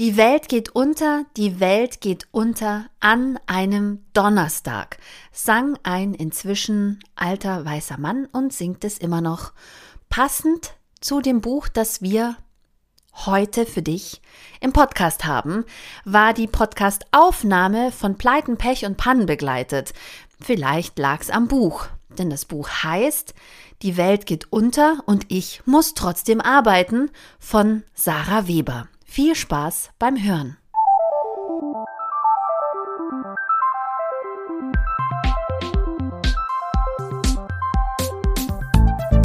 Die Welt geht unter, die Welt geht unter an einem Donnerstag, sang ein inzwischen alter weißer Mann und singt es immer noch. Passend zu dem Buch, das wir heute für dich im Podcast haben, war die Podcast-Aufnahme von Pleiten, Pech und Pannen begleitet. Vielleicht lag's am Buch, denn das Buch heißt Die Welt geht unter und ich muss trotzdem arbeiten von Sarah Weber. Viel Spaß beim Hören.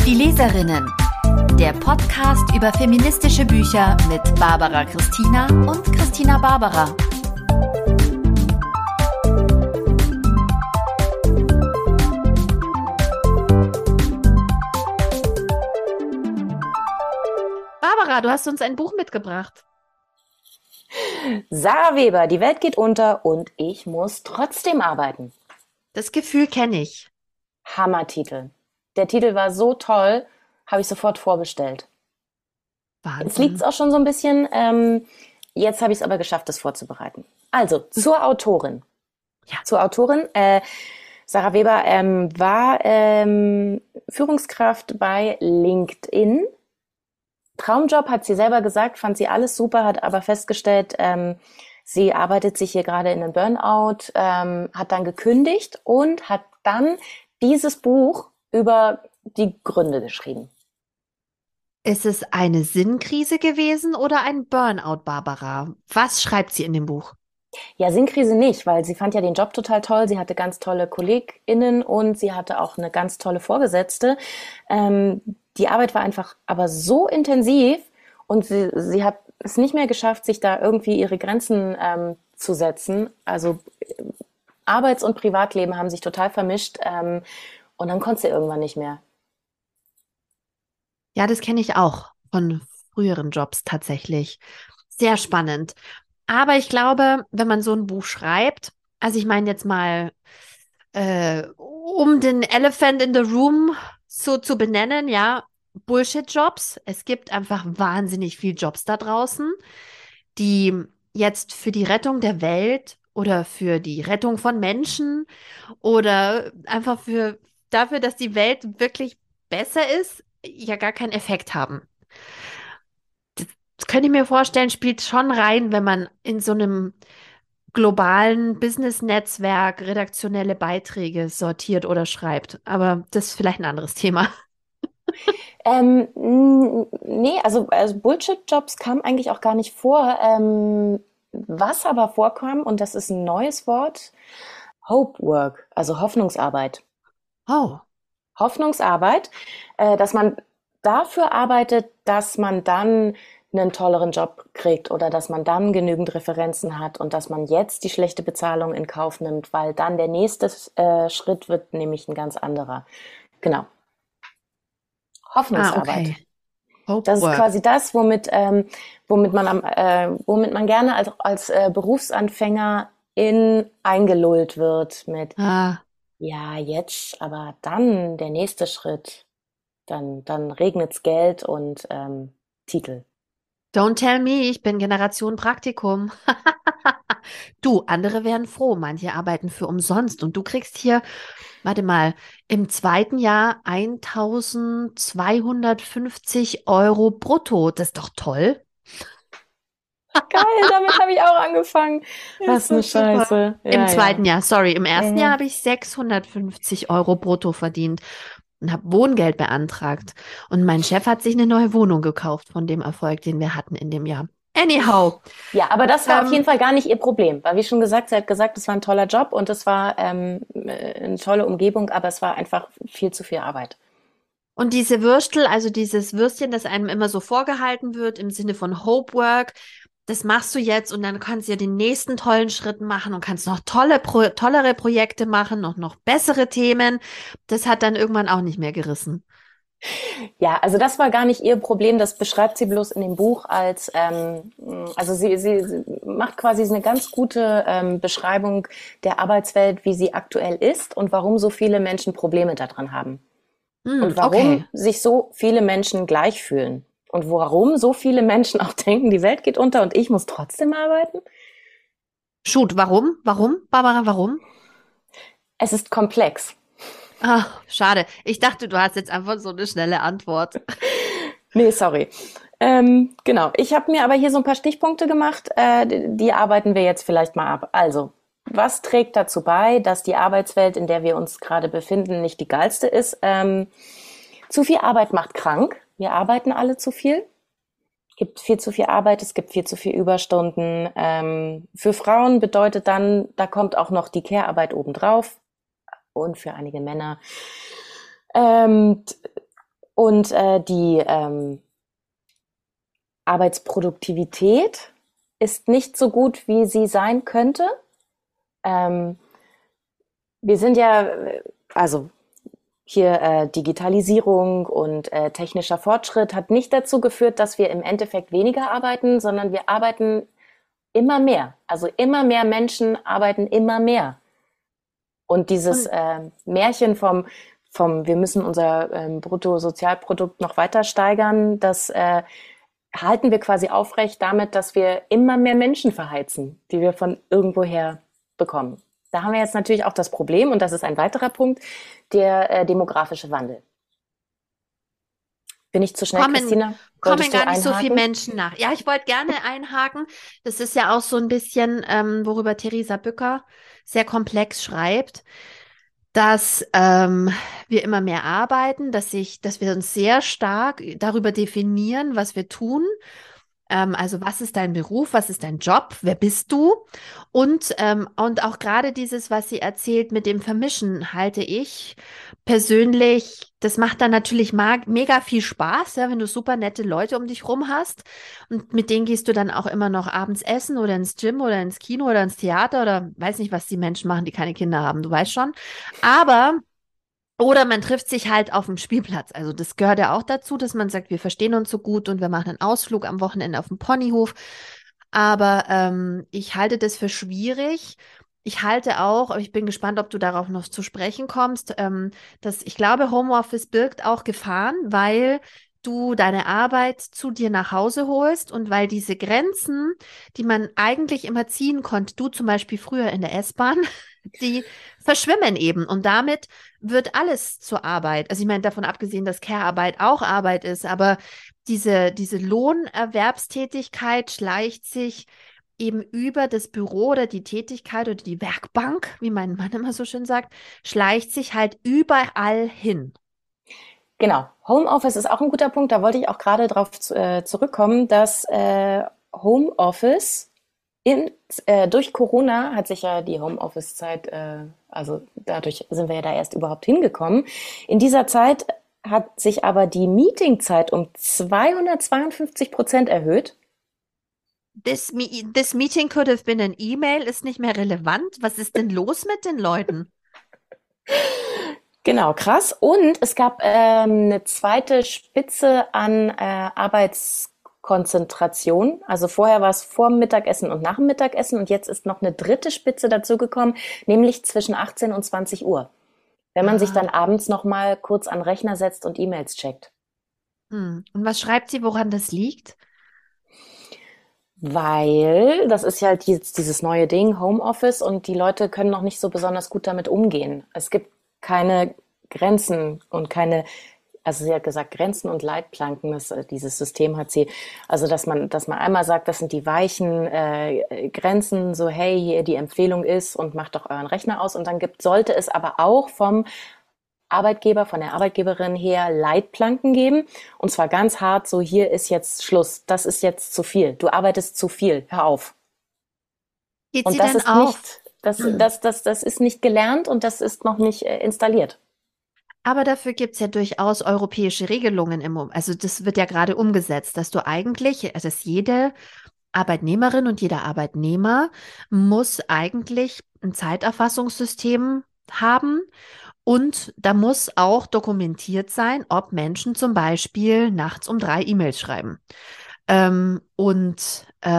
Die Leserinnen. Der Podcast über feministische Bücher mit Barbara Christina und Christina Barbara. Barbara, du hast uns ein Buch mitgebracht. Sarah Weber, die Welt geht unter und ich muss trotzdem arbeiten. Das Gefühl kenne ich. Hammertitel. Der Titel war so toll, habe ich sofort vorbestellt. Wahnsinn. Jetzt liegt es auch schon so ein bisschen. Ähm, jetzt habe ich es aber geschafft, das vorzubereiten. Also zur Autorin. Ja. Zur Autorin. Äh, Sarah Weber ähm, war ähm, Führungskraft bei LinkedIn Traumjob, hat sie selber gesagt, fand sie alles super, hat aber festgestellt, ähm, sie arbeitet sich hier gerade in einem Burnout, ähm, hat dann gekündigt und hat dann dieses Buch über die Gründe geschrieben. Ist es eine Sinnkrise gewesen oder ein Burnout, Barbara? Was schreibt sie in dem Buch? Ja, Sinnkrise nicht, weil sie fand ja den Job total toll. Sie hatte ganz tolle KollegInnen und sie hatte auch eine ganz tolle Vorgesetzte. Ähm, die Arbeit war einfach aber so intensiv und sie, sie hat es nicht mehr geschafft, sich da irgendwie ihre Grenzen ähm, zu setzen. Also Arbeits- und Privatleben haben sich total vermischt ähm, und dann konnte sie irgendwann nicht mehr. Ja, das kenne ich auch von früheren Jobs tatsächlich. Sehr spannend. Aber ich glaube, wenn man so ein Buch schreibt, also ich meine jetzt mal, äh, um den Elephant in the Room so zu benennen, ja, Bullshit-Jobs. Es gibt einfach wahnsinnig viel Jobs da draußen, die jetzt für die Rettung der Welt oder für die Rettung von Menschen oder einfach für dafür, dass die Welt wirklich besser ist, ja gar keinen Effekt haben. Das, das könnte ich mir vorstellen, spielt schon rein, wenn man in so einem globalen Business-Netzwerk redaktionelle Beiträge sortiert oder schreibt. Aber das ist vielleicht ein anderes Thema. ähm, nee, also, also Bullshit-Jobs kamen eigentlich auch gar nicht vor. Ähm, was aber vorkam, und das ist ein neues Wort, Hope Work, also Hoffnungsarbeit. Oh. Hoffnungsarbeit, äh, dass man dafür arbeitet, dass man dann einen tolleren Job kriegt oder dass man dann genügend Referenzen hat und dass man jetzt die schlechte Bezahlung in Kauf nimmt, weil dann der nächste äh, Schritt wird nämlich ein ganz anderer. Genau. Hoffnungsarbeit. Ah, okay. das ist quasi das, womit, ähm, womit man am, äh, womit man gerne als, als äh, Berufsanfänger in eingelullt wird mit ah. ja jetzt, aber dann der nächste Schritt, dann dann regnet's Geld und ähm, Titel. Don't tell me, ich bin Generation Praktikum. du, andere wären froh, manche arbeiten für umsonst und du kriegst hier, warte mal, im zweiten Jahr 1250 Euro brutto. Das ist doch toll. Geil, damit habe ich auch angefangen. Was eine Scheiße. Ja, Im zweiten ja. Jahr, sorry. Im ersten ja. Jahr habe ich 650 Euro brutto verdient und habe Wohngeld beantragt. Und mein Chef hat sich eine neue Wohnung gekauft von dem Erfolg, den wir hatten in dem Jahr. Anyhow. Ja, aber das war ähm, auf jeden Fall gar nicht ihr Problem. Weil wie schon gesagt, sie hat gesagt, es war ein toller Job und es war ähm, eine tolle Umgebung, aber es war einfach viel zu viel Arbeit. Und diese Würstel, also dieses Würstchen, das einem immer so vorgehalten wird im Sinne von Hopework, das machst du jetzt und dann kannst du ja den nächsten tollen Schritt machen und kannst noch tolle, Pro tollere Projekte machen, noch, noch bessere Themen. Das hat dann irgendwann auch nicht mehr gerissen. Ja, also das war gar nicht ihr Problem. Das beschreibt sie bloß in dem Buch als, ähm, also sie, sie, sie macht quasi eine ganz gute ähm, Beschreibung der Arbeitswelt, wie sie aktuell ist und warum so viele Menschen Probleme daran haben. Mm, und warum okay. sich so viele Menschen gleich fühlen. Und warum so viele Menschen auch denken, die Welt geht unter und ich muss trotzdem arbeiten? Shoot, warum? Warum, Barbara, warum? Es ist komplex. Ah, schade. Ich dachte, du hast jetzt einfach so eine schnelle Antwort. nee, sorry. Ähm, genau. Ich habe mir aber hier so ein paar Stichpunkte gemacht. Äh, die, die arbeiten wir jetzt vielleicht mal ab. Also, was trägt dazu bei, dass die Arbeitswelt, in der wir uns gerade befinden, nicht die geilste ist? Ähm, zu viel Arbeit macht krank. Wir arbeiten alle zu viel. Es gibt viel zu viel Arbeit, es gibt viel zu viel Überstunden. Ähm, für Frauen bedeutet dann, da kommt auch noch die Care-Arbeit obendrauf und für einige Männer. Ähm, und äh, die ähm, Arbeitsproduktivität ist nicht so gut, wie sie sein könnte. Ähm, wir sind ja, also hier äh, Digitalisierung und äh, technischer Fortschritt hat nicht dazu geführt, dass wir im Endeffekt weniger arbeiten, sondern wir arbeiten immer mehr. Also immer mehr Menschen arbeiten immer mehr. Und dieses äh, Märchen vom, vom, wir müssen unser ähm, Bruttosozialprodukt noch weiter steigern, das äh, halten wir quasi aufrecht damit, dass wir immer mehr Menschen verheizen, die wir von irgendwoher bekommen. Da haben wir jetzt natürlich auch das Problem, und das ist ein weiterer Punkt, der äh, demografische Wandel. Bin ich zu schnell, kommen, Christina? Kommen gar nicht so viele Menschen nach. Ja, ich wollte gerne einhaken. Das ist ja auch so ein bisschen, ähm, worüber Theresa Bücker sehr komplex schreibt, dass ähm, wir immer mehr arbeiten, dass, ich, dass wir uns sehr stark darüber definieren, was wir tun ähm, also was ist dein Beruf, was ist dein Job, wer bist du? Und, ähm, und auch gerade dieses, was sie erzählt mit dem Vermischen, halte ich persönlich, das macht dann natürlich mega viel Spaß, ja, wenn du super nette Leute um dich rum hast. Und mit denen gehst du dann auch immer noch abends essen oder ins Gym oder ins Kino oder ins Theater oder weiß nicht, was die Menschen machen, die keine Kinder haben, du weißt schon. Aber oder man trifft sich halt auf dem Spielplatz. Also das gehört ja auch dazu, dass man sagt, wir verstehen uns so gut und wir machen einen Ausflug am Wochenende auf dem Ponyhof. Aber ähm, ich halte das für schwierig. Ich halte auch, ich bin gespannt, ob du darauf noch zu sprechen kommst, ähm, dass ich glaube, Homeoffice birgt auch Gefahren, weil du deine Arbeit zu dir nach Hause holst und weil diese Grenzen, die man eigentlich immer ziehen konnte, du zum Beispiel früher in der S-Bahn, die verschwimmen eben und damit wird alles zur Arbeit. Also ich meine, davon abgesehen, dass Care-Arbeit auch Arbeit ist, aber diese, diese Lohnerwerbstätigkeit schleicht sich eben über das Büro oder die Tätigkeit oder die Werkbank, wie mein Mann immer so schön sagt, schleicht sich halt überall hin. Genau. Homeoffice ist auch ein guter Punkt. Da wollte ich auch gerade darauf äh, zurückkommen, dass äh, Homeoffice in, äh, durch Corona hat sich ja die Homeoffice-Zeit, äh, also dadurch sind wir ja da erst überhaupt hingekommen. In dieser Zeit hat sich aber die Meetingzeit um 252 Prozent erhöht. This, this meeting could have been an email, ist nicht mehr relevant. Was ist denn los mit den Leuten? Genau, krass. Und es gab ähm, eine zweite Spitze an äh, Arbeitskonzentration. Also vorher war es vor dem Mittagessen und nach dem Mittagessen und jetzt ist noch eine dritte Spitze dazugekommen, nämlich zwischen 18 und 20 Uhr. Wenn man ah. sich dann abends noch mal kurz an den Rechner setzt und E-Mails checkt. Hm. Und was schreibt sie, woran das liegt? Weil das ist ja halt dieses neue Ding, Homeoffice, und die Leute können noch nicht so besonders gut damit umgehen. Es gibt keine Grenzen und keine also sie hat gesagt, Grenzen und Leitplanken, das, äh, dieses System hat sie, also dass man, dass man einmal sagt, das sind die weichen äh, Grenzen, so hey, hier die Empfehlung ist und macht doch euren Rechner aus und dann gibt, sollte es aber auch vom Arbeitgeber, von der Arbeitgeberin her Leitplanken geben und zwar ganz hart, so hier ist jetzt Schluss, das ist jetzt zu viel, du arbeitest zu viel, hör auf. Geht und das ist auch? nicht das, das, das, das ist nicht gelernt und das ist noch nicht äh, installiert. Aber dafür gibt es ja durchaus europäische Regelungen im Moment. Also das wird ja gerade umgesetzt, dass du eigentlich, dass jede Arbeitnehmerin und jeder Arbeitnehmer muss eigentlich ein Zeiterfassungssystem haben. Und da muss auch dokumentiert sein, ob Menschen zum Beispiel nachts um drei E-Mails schreiben. Ähm, und äh,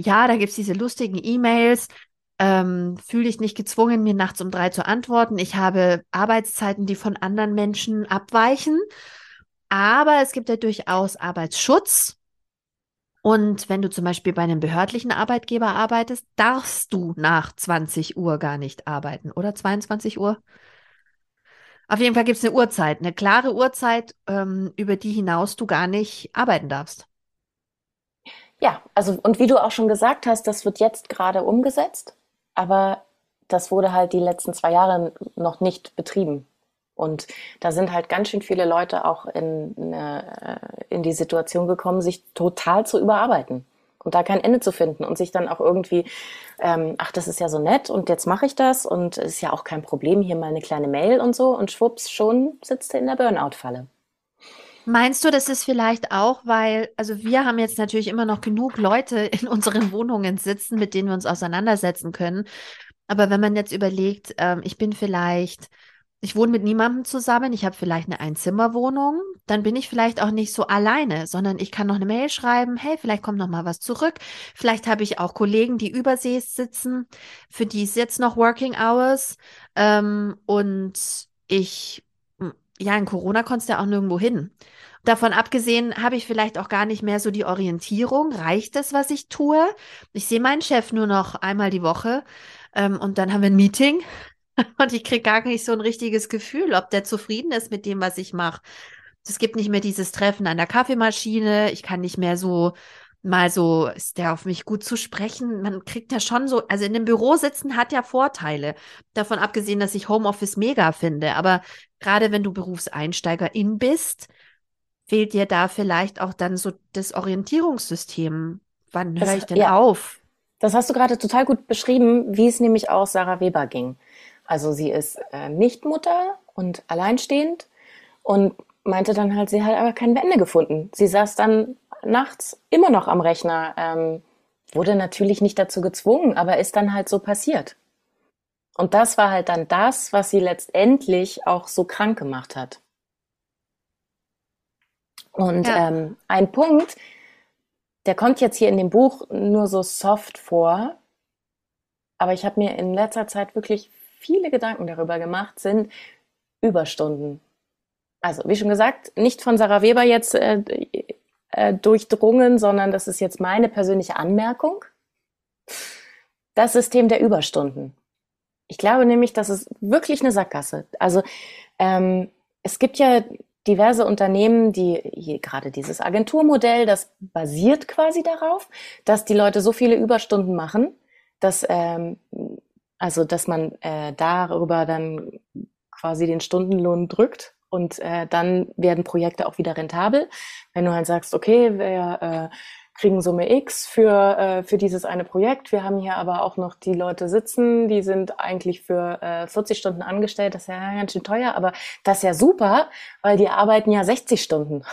ja, da gibt es diese lustigen E-Mails ähm, fühle dich nicht gezwungen, mir nachts um drei zu antworten. Ich habe Arbeitszeiten, die von anderen Menschen abweichen. Aber es gibt ja durchaus Arbeitsschutz. Und wenn du zum Beispiel bei einem behördlichen Arbeitgeber arbeitest, darfst du nach 20 Uhr gar nicht arbeiten oder 22 Uhr. Auf jeden Fall gibt es eine Uhrzeit, eine klare Uhrzeit, ähm, über die hinaus du gar nicht arbeiten darfst. Ja, also und wie du auch schon gesagt hast, das wird jetzt gerade umgesetzt, aber das wurde halt die letzten zwei Jahre noch nicht betrieben. Und da sind halt ganz schön viele Leute auch in, äh, in die Situation gekommen, sich total zu überarbeiten und da kein Ende zu finden und sich dann auch irgendwie, ähm, ach, das ist ja so nett und jetzt mache ich das und es ist ja auch kein Problem, hier mal eine kleine Mail und so und schwupps, schon sitzt er in der Burnout-Falle. Meinst du, das ist vielleicht auch, weil, also wir haben jetzt natürlich immer noch genug Leute in unseren Wohnungen sitzen, mit denen wir uns auseinandersetzen können. Aber wenn man jetzt überlegt, ähm, ich bin vielleicht ich wohne mit niemandem zusammen, ich habe vielleicht eine Einzimmerwohnung, dann bin ich vielleicht auch nicht so alleine, sondern ich kann noch eine Mail schreiben, hey, vielleicht kommt noch mal was zurück. Vielleicht habe ich auch Kollegen, die übersees sitzen, für die ist jetzt noch Working Hours. Ähm, und ich, ja, in Corona konntest du ja auch nirgendwo hin. Davon abgesehen habe ich vielleicht auch gar nicht mehr so die Orientierung. Reicht das, was ich tue? Ich sehe meinen Chef nur noch einmal die Woche ähm, und dann haben wir ein Meeting Und ich kriege gar nicht so ein richtiges Gefühl, ob der zufrieden ist mit dem, was ich mache. Es gibt nicht mehr dieses Treffen an der Kaffeemaschine. Ich kann nicht mehr so mal so, ist der auf mich gut zu sprechen? Man kriegt ja schon so, also in dem Büro sitzen hat ja Vorteile. Davon abgesehen, dass ich Homeoffice mega finde. Aber gerade wenn du Berufseinsteigerin bist, fehlt dir da vielleicht auch dann so das Orientierungssystem. Wann höre ich denn ja, auf? Das hast du gerade total gut beschrieben, wie es nämlich auch Sarah Weber ging. Also sie ist äh, nicht Mutter und alleinstehend und meinte dann halt, sie hat aber kein Ende gefunden. Sie saß dann nachts immer noch am Rechner, ähm, wurde natürlich nicht dazu gezwungen, aber ist dann halt so passiert. Und das war halt dann das, was sie letztendlich auch so krank gemacht hat. Und ja. ähm, ein Punkt, der kommt jetzt hier in dem Buch nur so soft vor, aber ich habe mir in letzter Zeit wirklich viele Gedanken darüber gemacht, sind Überstunden. Also, wie schon gesagt, nicht von Sarah Weber jetzt äh, äh, durchdrungen, sondern das ist jetzt meine persönliche Anmerkung. Das System der Überstunden. Ich glaube nämlich, das ist wirklich eine Sackgasse. Also ähm, es gibt ja diverse Unternehmen, die hier gerade dieses Agenturmodell, das basiert quasi darauf, dass die Leute so viele Überstunden machen, dass ähm, also, dass man äh, darüber dann quasi den Stundenlohn drückt und äh, dann werden Projekte auch wieder rentabel. Wenn du halt sagst, okay, wir äh, kriegen Summe X für, äh, für dieses eine Projekt. Wir haben hier aber auch noch die Leute sitzen, die sind eigentlich für äh, 40 Stunden angestellt. Das ist ja ganz schön teuer, aber das ist ja super, weil die arbeiten ja 60 Stunden.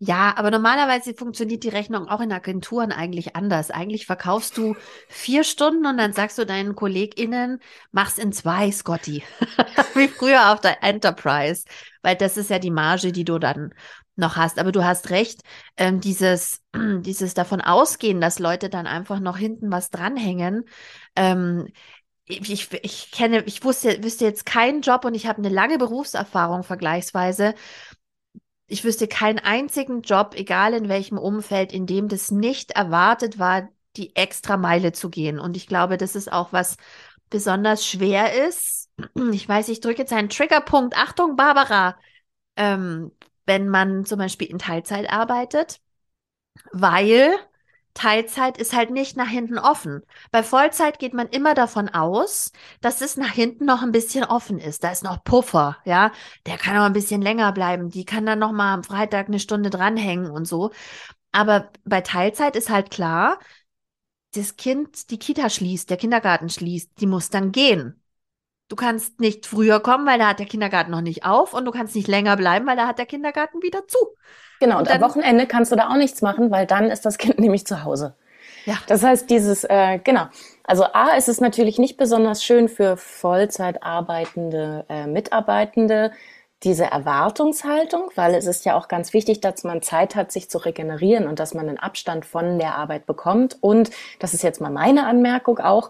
Ja, aber normalerweise funktioniert die Rechnung auch in Agenturen eigentlich anders. Eigentlich verkaufst du vier Stunden und dann sagst du deinen KollegInnen, mach's in zwei, Scotty. Wie früher auf der Enterprise. Weil das ist ja die Marge, die du dann noch hast. Aber du hast recht, ähm, dieses, dieses davon ausgehen, dass Leute dann einfach noch hinten was dranhängen. Ähm, ich, ich kenne, ich wusste, wüsste jetzt keinen Job und ich habe eine lange Berufserfahrung vergleichsweise, ich wüsste keinen einzigen Job, egal in welchem Umfeld, in dem das nicht erwartet war, die extra Meile zu gehen. Und ich glaube, das ist auch was besonders schwer ist. Ich weiß, ich drücke jetzt einen Triggerpunkt. Achtung, Barbara. Ähm, wenn man zum Beispiel in Teilzeit arbeitet, weil Teilzeit ist halt nicht nach hinten offen. Bei Vollzeit geht man immer davon aus, dass es nach hinten noch ein bisschen offen ist. Da ist noch Puffer, ja. Der kann auch ein bisschen länger bleiben. Die kann dann noch mal am Freitag eine Stunde dranhängen und so. Aber bei Teilzeit ist halt klar, das Kind, die Kita schließt, der Kindergarten schließt, die muss dann gehen. Du kannst nicht früher kommen, weil da hat der Kindergarten noch nicht auf und du kannst nicht länger bleiben, weil da hat der Kindergarten wieder zu. Genau, und, dann, am Wochenende kannst du da auch nichts machen, weil dann ist das Kind nämlich zu Hause. Ja. Das heißt, dieses, äh, genau. Also A ist es natürlich nicht besonders schön für Vollzeit arbeitende äh, Mitarbeitende, diese Erwartungshaltung, weil es ist ja auch ganz wichtig, dass man Zeit hat, sich zu regenerieren und dass man einen Abstand von der Arbeit bekommt. Und das ist jetzt mal meine Anmerkung auch,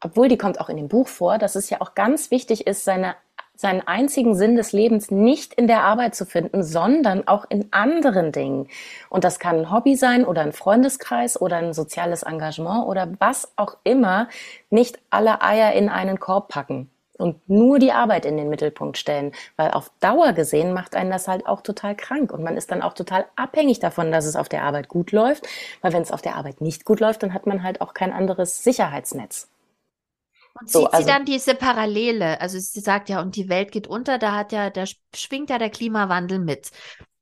obwohl die kommt auch in dem Buch vor, dass es ja auch ganz wichtig ist, seine seinen einzigen Sinn des Lebens nicht in der Arbeit zu finden, sondern auch in anderen Dingen. Und das kann ein Hobby sein oder ein Freundeskreis oder ein soziales Engagement oder was auch immer. Nicht alle Eier in einen Korb packen und nur die Arbeit in den Mittelpunkt stellen, weil auf Dauer gesehen macht einen das halt auch total krank und man ist dann auch total abhängig davon, dass es auf der Arbeit gut läuft, weil wenn es auf der Arbeit nicht gut läuft, dann hat man halt auch kein anderes Sicherheitsnetz. Und so, sieht also, sie dann diese Parallele? Also sie sagt ja, und die Welt geht unter, da hat ja, da schwingt ja der Klimawandel mit.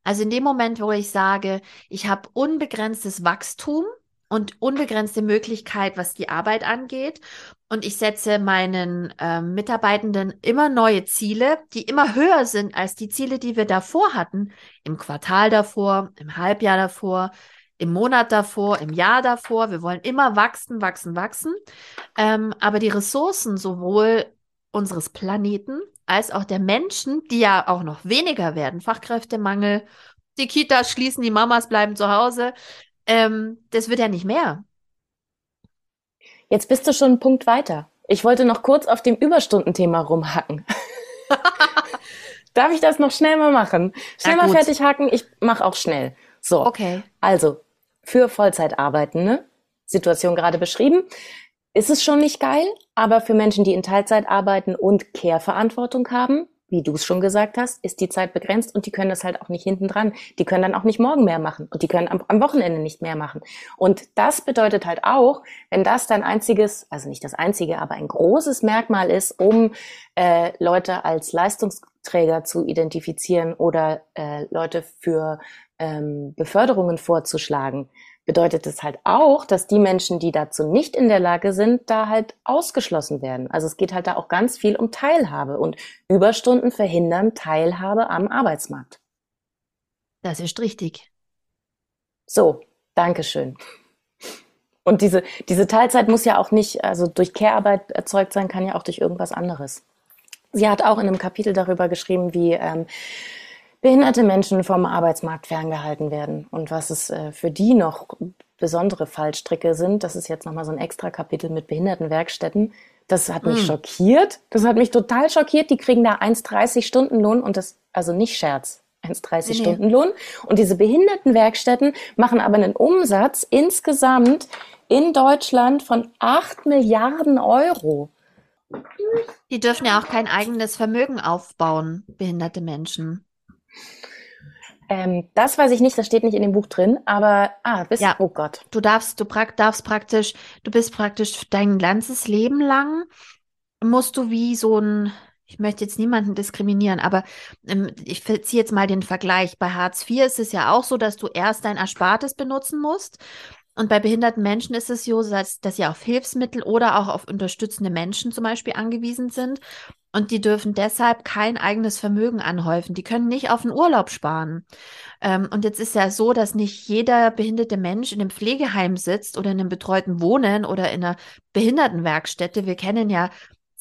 Also in dem Moment, wo ich sage, ich habe unbegrenztes Wachstum und unbegrenzte Möglichkeit, was die Arbeit angeht, und ich setze meinen äh, Mitarbeitenden immer neue Ziele, die immer höher sind als die Ziele, die wir davor hatten, im Quartal davor, im Halbjahr davor, im Monat davor, im Jahr davor. Wir wollen immer wachsen, wachsen, wachsen. Ähm, aber die Ressourcen sowohl unseres Planeten als auch der Menschen, die ja auch noch weniger werden, Fachkräftemangel, die Kitas schließen, die Mamas bleiben zu Hause, ähm, das wird ja nicht mehr. Jetzt bist du schon einen Punkt weiter. Ich wollte noch kurz auf dem Überstundenthema rumhacken. Darf ich das noch schnell mal machen? Schnell mal fertig haken, ich mache auch schnell. So. Okay. Also, für Vollzeitarbeitende, Situation gerade beschrieben, ist es schon nicht geil, aber für Menschen, die in Teilzeit arbeiten und Care-Verantwortung haben, wie du es schon gesagt hast, ist die Zeit begrenzt und die können das halt auch nicht hinten dran. Die können dann auch nicht morgen mehr machen und die können am, am, Wochenende nicht mehr machen. Und das bedeutet halt auch, wenn das dein einziges, also nicht das einzige, aber ein großes Merkmal ist, um äh, Leute als Leistungsträger zu identifizieren oder äh, Leute für ähm, Beförderungen vorzuschlagen, bedeutet es halt auch, dass die Menschen, die dazu nicht in der Lage sind, da halt ausgeschlossen werden. Also es geht halt da auch ganz viel um Teilhabe und Überstunden verhindern Teilhabe am Arbeitsmarkt. Das ist richtig. So, Dankeschön. Und diese, diese Teilzeit muss ja auch nicht, also durch Care-Arbeit erzeugt sein, kann ja auch durch irgendwas anderes. Sie hat auch in einem Kapitel darüber geschrieben, wie ähm, behinderte Menschen vom Arbeitsmarkt ferngehalten werden und was es äh, für die noch besondere Fallstricke sind. Das ist jetzt nochmal so ein extra Kapitel mit Behindertenwerkstätten. Das hat mich mm. schockiert. Das hat mich total schockiert. Die kriegen da 1,30 Stunden Lohn und das, also nicht Scherz, 1,30 nee. Stunden Lohn. Und diese Behindertenwerkstätten machen aber einen Umsatz insgesamt in Deutschland von 8 Milliarden Euro. Die dürfen ja auch kein eigenes Vermögen aufbauen, behinderte Menschen. Ähm, das weiß ich nicht, das steht nicht in dem Buch drin, aber ah, bist ja, oh Gott. Du darfst, du pra darfst praktisch, du bist praktisch dein ganzes Leben lang musst du wie so ein, ich möchte jetzt niemanden diskriminieren, aber ähm, ich ziehe jetzt mal den Vergleich. Bei Hartz IV ist es ja auch so, dass du erst dein Erspartes benutzen musst. Und bei behinderten Menschen ist es so, dass, dass sie auf Hilfsmittel oder auch auf unterstützende Menschen zum Beispiel angewiesen sind. Und die dürfen deshalb kein eigenes Vermögen anhäufen. Die können nicht auf den Urlaub sparen. Ähm, und jetzt ist ja so, dass nicht jeder behinderte Mensch in einem Pflegeheim sitzt oder in einem betreuten Wohnen oder in einer Behindertenwerkstätte. Wir kennen ja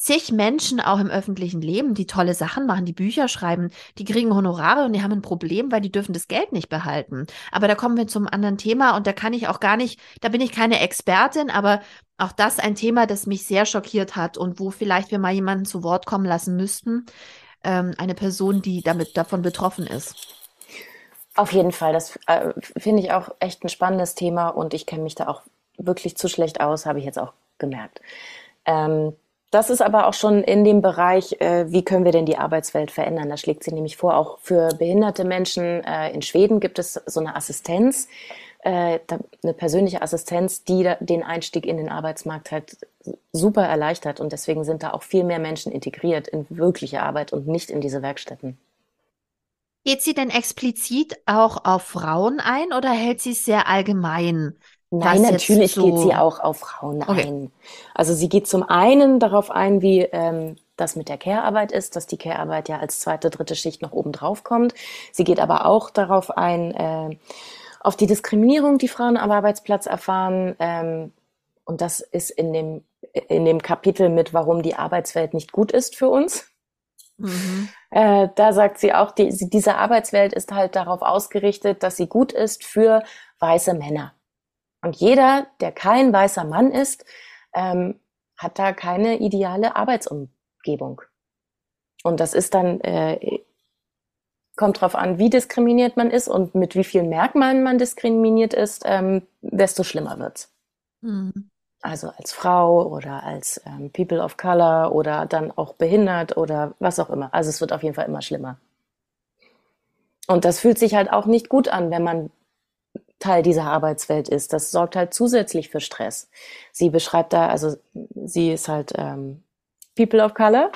zig Menschen auch im öffentlichen Leben, die tolle Sachen machen, die Bücher schreiben, die kriegen Honorare und die haben ein Problem, weil die dürfen das Geld nicht behalten. Aber da kommen wir zum anderen Thema und da kann ich auch gar nicht, da bin ich keine Expertin, aber auch das ein Thema, das mich sehr schockiert hat und wo vielleicht wir mal jemanden zu Wort kommen lassen müssten. Ähm, eine Person, die damit davon betroffen ist. Auf jeden Fall, das äh, finde ich auch echt ein spannendes Thema und ich kenne mich da auch wirklich zu schlecht aus, habe ich jetzt auch gemerkt. Ähm, das ist aber auch schon in dem Bereich, äh, wie können wir denn die Arbeitswelt verändern? Da schlägt sie nämlich vor, auch für behinderte Menschen äh, in Schweden gibt es so eine Assistenz, äh, eine persönliche Assistenz, die den Einstieg in den Arbeitsmarkt halt super erleichtert. Und deswegen sind da auch viel mehr Menschen integriert in wirkliche Arbeit und nicht in diese Werkstätten. Geht sie denn explizit auch auf Frauen ein oder hält sie es sehr allgemein? Nein, natürlich so... geht sie auch auf Frauen okay. ein. Also sie geht zum einen darauf ein, wie ähm, das mit der Care-Arbeit ist, dass die Care-Arbeit ja als zweite, dritte Schicht noch oben drauf kommt. Sie geht aber auch darauf ein, äh, auf die Diskriminierung, die Frauen am Arbeitsplatz erfahren. Ähm, und das ist in dem, in dem Kapitel mit, warum die Arbeitswelt nicht gut ist für uns. Mhm. Äh, da sagt sie auch, die, diese Arbeitswelt ist halt darauf ausgerichtet, dass sie gut ist für weiße Männer. Und jeder, der kein weißer Mann ist, ähm, hat da keine ideale Arbeitsumgebung. Und das ist dann, äh, kommt drauf an, wie diskriminiert man ist und mit wie vielen Merkmalen man diskriminiert ist, ähm, desto schlimmer wird's. Mhm. Also als Frau oder als ähm, People of Color oder dann auch behindert oder was auch immer. Also es wird auf jeden Fall immer schlimmer. Und das fühlt sich halt auch nicht gut an, wenn man Teil dieser Arbeitswelt ist. Das sorgt halt zusätzlich für Stress. Sie beschreibt da, also sie ist halt ähm, People of Color.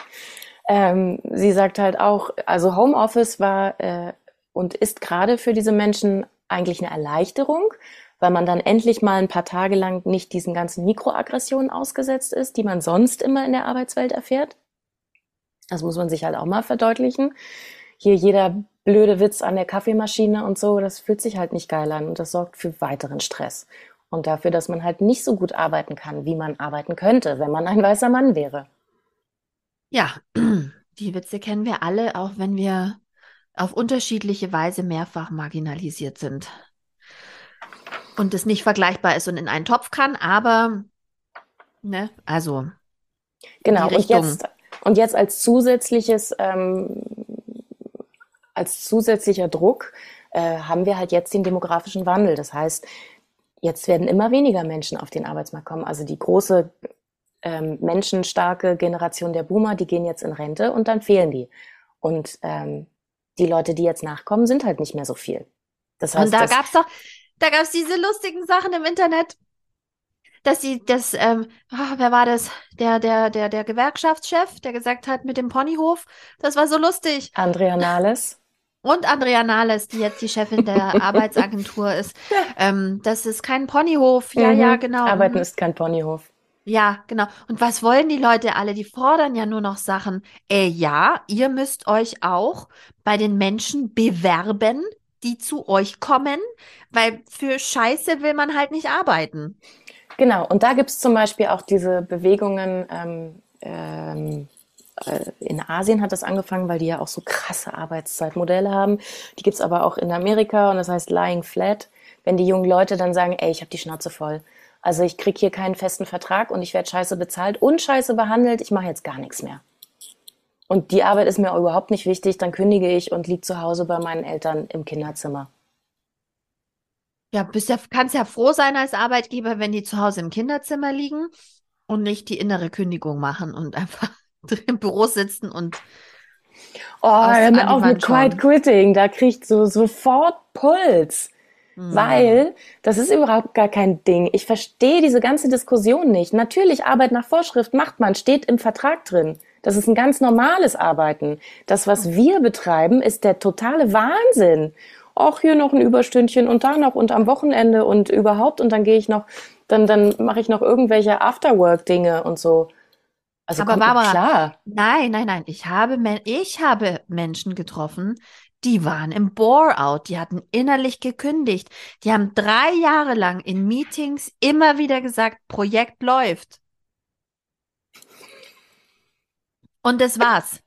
Ähm, sie sagt halt auch, also Homeoffice war äh, und ist gerade für diese Menschen eigentlich eine Erleichterung, weil man dann endlich mal ein paar Tage lang nicht diesen ganzen Mikroaggressionen ausgesetzt ist, die man sonst immer in der Arbeitswelt erfährt. Das muss man sich halt auch mal verdeutlichen. Hier jeder blöde Witz an der Kaffeemaschine und so, das fühlt sich halt nicht geil an und das sorgt für weiteren Stress. Und dafür, dass man halt nicht so gut arbeiten kann, wie man arbeiten könnte, wenn man ein weißer Mann wäre. Ja, die Witze kennen wir alle, auch wenn wir auf unterschiedliche Weise mehrfach marginalisiert sind und es nicht vergleichbar ist und in einen Topf kann, aber ne, also genau und jetzt und jetzt als zusätzliches ähm, als zusätzlicher Druck äh, haben wir halt jetzt den demografischen Wandel. Das heißt, jetzt werden immer weniger Menschen auf den Arbeitsmarkt kommen. Also die große ähm, menschenstarke Generation der Boomer, die gehen jetzt in Rente und dann fehlen die. Und ähm, die Leute, die jetzt nachkommen, sind halt nicht mehr so viel. Das heißt, und da gab's doch, da gab's diese lustigen Sachen im Internet, dass sie das, ähm, oh, wer war das? Der, der, der, der Gewerkschaftschef, der gesagt hat mit dem Ponyhof, das war so lustig. Andrea Nahles. Und Andrea Nahles, die jetzt die Chefin der Arbeitsagentur ist. Ähm, das ist kein Ponyhof. Ja, mhm. ja, genau. Arbeiten mhm. ist kein Ponyhof. Ja, genau. Und was wollen die Leute alle? Die fordern ja nur noch Sachen. Äh, ja, ihr müsst euch auch bei den Menschen bewerben, die zu euch kommen, weil für Scheiße will man halt nicht arbeiten. Genau, und da gibt es zum Beispiel auch diese Bewegungen, ähm, ähm, äh, in Asien hat das angefangen, weil die ja auch so krasse Arbeitszeitmodelle haben. Die gibt es aber auch in Amerika und das heißt Lying Flat. Wenn die jungen Leute dann sagen, ey, ich habe die Schnauze voll. Also ich krieg hier keinen festen Vertrag und ich werde scheiße bezahlt und scheiße behandelt, ich mache jetzt gar nichts mehr. Und die Arbeit ist mir auch überhaupt nicht wichtig, dann kündige ich und liege zu Hause bei meinen Eltern im Kinderzimmer. Ja, bist ja, kannst ja froh sein als Arbeitgeber, wenn die zu Hause im Kinderzimmer liegen und nicht die innere Kündigung machen und einfach im Büro sitzen und Oh, mir auf mit Quiet Quitting, da kriegt so sofort Puls. Mhm. Weil das ist überhaupt gar kein Ding. Ich verstehe diese ganze Diskussion nicht. Natürlich, Arbeit nach Vorschrift macht man, steht im Vertrag drin. Das ist ein ganz normales Arbeiten. Das, was wir betreiben, ist der totale Wahnsinn. Auch hier noch ein Überstündchen und da noch und am Wochenende und überhaupt und dann gehe ich noch, dann, dann mache ich noch irgendwelche Afterwork-Dinge und so. Also aber Barbara, klar. nein, nein, nein. Ich habe, ich habe Menschen getroffen, die waren im Bore-out, die hatten innerlich gekündigt. Die haben drei Jahre lang in Meetings immer wieder gesagt, Projekt läuft. Und das war's.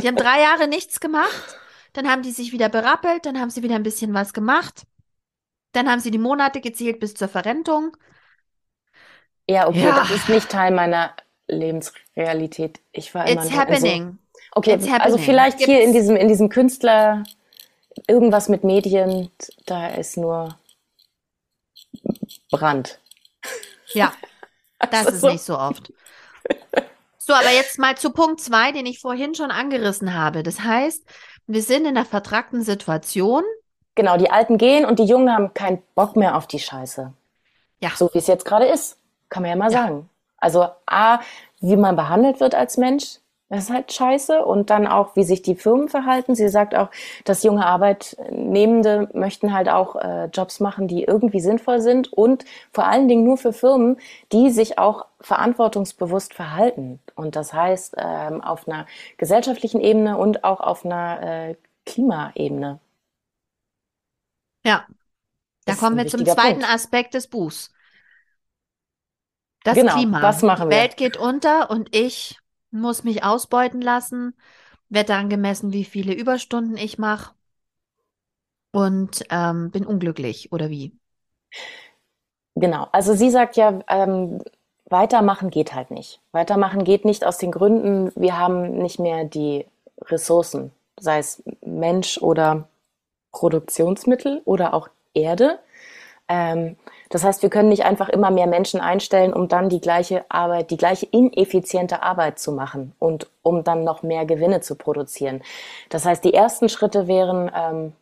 Die haben drei Jahre nichts gemacht, dann haben die sich wieder berappelt, dann haben sie wieder ein bisschen was gemacht, dann haben sie die Monate gezählt bis zur Verrentung. Ja, okay, ja. das ist nicht Teil meiner Lebensrealität. Ich war immer It's happening. So, okay, also vielleicht Gibt's? hier in diesem, in diesem Künstler irgendwas mit Medien, da ist nur Brand. Ja, das ist so. nicht so oft. So, aber jetzt mal zu Punkt zwei, den ich vorhin schon angerissen habe. Das heißt, wir sind in einer vertragten Situation. Genau, die Alten gehen und die Jungen haben keinen Bock mehr auf die Scheiße. Ja. So wie es jetzt gerade ist, kann man ja mal ja. sagen. Also A, wie man behandelt wird als Mensch, das ist halt scheiße. Und dann auch, wie sich die Firmen verhalten. Sie sagt auch, dass junge Arbeitnehmende möchten halt auch äh, Jobs machen, die irgendwie sinnvoll sind und vor allen Dingen nur für Firmen, die sich auch verantwortungsbewusst verhalten. Und das heißt, ähm, auf einer gesellschaftlichen Ebene und auch auf einer äh, Klimaebene. Ja, da kommen wir zum zweiten Punkt. Aspekt des Buchs. Das genau, Klima. Was machen wir? Die Welt geht unter und ich muss mich ausbeuten lassen, werde dann gemessen, wie viele Überstunden ich mache und ähm, bin unglücklich oder wie? Genau, also sie sagt ja, ähm, weitermachen geht halt nicht. Weitermachen geht nicht aus den Gründen, wir haben nicht mehr die Ressourcen, sei es Mensch oder Produktionsmittel oder auch Erde. Ähm, das heißt, wir können nicht einfach immer mehr Menschen einstellen, um dann die gleiche Arbeit, die gleiche ineffiziente Arbeit zu machen und um dann noch mehr Gewinne zu produzieren. Das heißt, die ersten Schritte wären, ähm,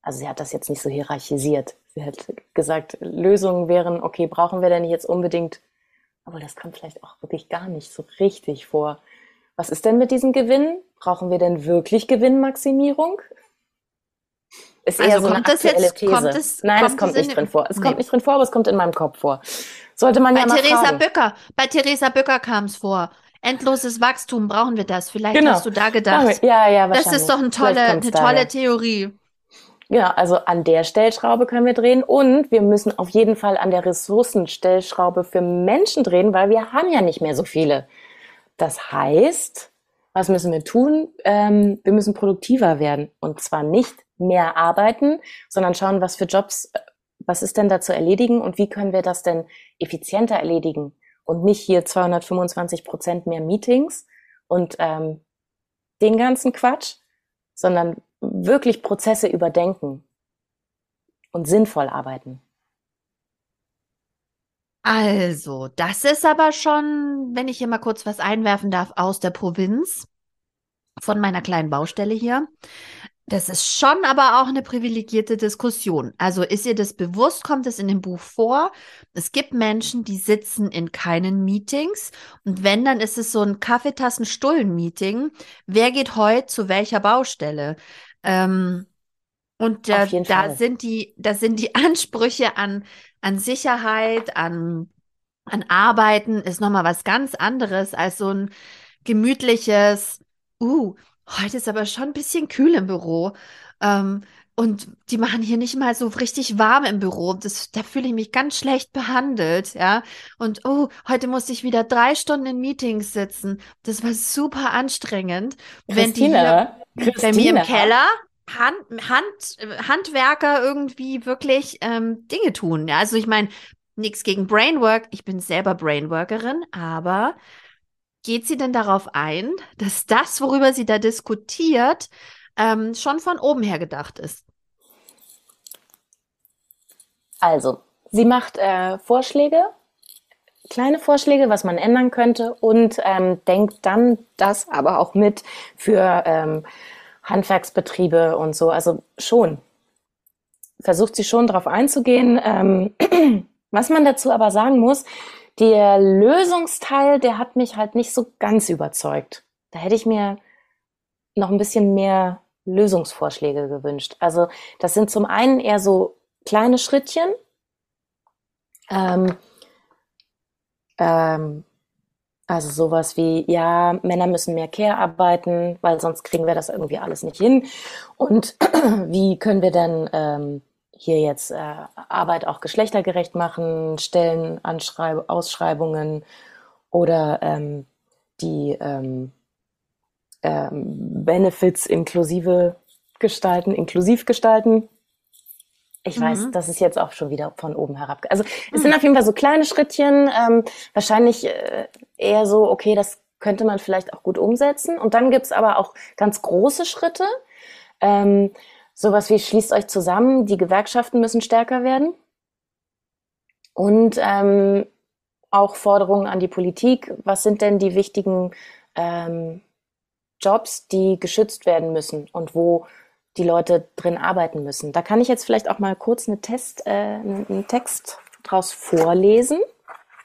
also sie hat das jetzt nicht so hierarchisiert. Sie hat gesagt, Lösungen wären, okay, brauchen wir denn jetzt unbedingt, aber das kommt vielleicht auch wirklich gar nicht so richtig vor. Was ist denn mit diesem Gewinn? Brauchen wir denn wirklich Gewinnmaximierung? Ist eher also so eine aktuelle jetzt, These. Es, Nein, es kommt nicht drin vor. Es nee. kommt nicht drin vor, aber es kommt in meinem Kopf vor. Sollte man bei ja mal Theresa fragen. Bücker, bei Theresa Bücker kam es vor. Endloses Wachstum, brauchen wir das? Vielleicht genau. hast du da gedacht. Ja, ja, wahrscheinlich. Das ist doch eine tolle, eine tolle Theorie. Ja, also an der Stellschraube können wir drehen und wir müssen auf jeden Fall an der Ressourcenstellschraube für Menschen drehen, weil wir haben ja nicht mehr so viele. Das heißt, was müssen wir tun? Ähm, wir müssen produktiver werden und zwar nicht mehr arbeiten, sondern schauen, was für Jobs, was ist denn da zu erledigen und wie können wir das denn effizienter erledigen und nicht hier 225 Prozent mehr Meetings und ähm, den ganzen Quatsch, sondern wirklich Prozesse überdenken und sinnvoll arbeiten. Also, das ist aber schon, wenn ich hier mal kurz was einwerfen darf, aus der Provinz von meiner kleinen Baustelle hier. Das ist schon aber auch eine privilegierte Diskussion. Also ist ihr das bewusst? Kommt es in dem Buch vor? Es gibt Menschen, die sitzen in keinen Meetings und wenn, dann ist es so ein Kaffeetassen-Stullen-Meeting. Wer geht heute zu welcher Baustelle? Ähm, und da, da sind die, da sind die Ansprüche an, an Sicherheit, an, an Arbeiten ist nochmal was ganz anderes als so ein gemütliches, uh, heute ist aber schon ein bisschen kühl im Büro. Ähm, und die machen hier nicht mal so richtig warm im Büro. Das, da fühle ich mich ganz schlecht behandelt, ja. Und oh, heute musste ich wieder drei Stunden in Meetings sitzen. Das war super anstrengend. Wenn die hier bei mir im Keller Hand, Hand, Handwerker irgendwie wirklich ähm, Dinge tun. Ja, also ich meine, nichts gegen Brainwork. Ich bin selber Brainworkerin, aber geht sie denn darauf ein, dass das, worüber sie da diskutiert, ähm, schon von oben her gedacht ist? Also, sie macht äh, Vorschläge, kleine Vorschläge, was man ändern könnte und ähm, denkt dann das aber auch mit für ähm, Handwerksbetriebe und so. Also schon versucht sie schon darauf einzugehen. Ähm, was man dazu aber sagen muss, der Lösungsteil, der hat mich halt nicht so ganz überzeugt. Da hätte ich mir noch ein bisschen mehr Lösungsvorschläge gewünscht. Also das sind zum einen eher so kleine Schrittchen. Ähm, ähm, also sowas wie, ja, Männer müssen mehr Care arbeiten, weil sonst kriegen wir das irgendwie alles nicht hin. Und wie können wir denn ähm, hier jetzt äh, Arbeit auch geschlechtergerecht machen, Stellenausschreibungen oder ähm, die ähm, ähm, Benefits inklusive gestalten, inklusiv gestalten. Ich mhm. weiß, das ist jetzt auch schon wieder von oben herab. Also es mhm. sind auf jeden Fall so kleine Schrittchen, ähm, wahrscheinlich äh, eher so, okay, das könnte man vielleicht auch gut umsetzen. Und dann gibt's aber auch ganz große Schritte. Ähm, Sowas wie schließt euch zusammen, die Gewerkschaften müssen stärker werden. Und ähm, auch Forderungen an die Politik. Was sind denn die wichtigen ähm, Jobs, die geschützt werden müssen und wo die Leute drin arbeiten müssen? Da kann ich jetzt vielleicht auch mal kurz eine Test, äh, einen Text draus vorlesen.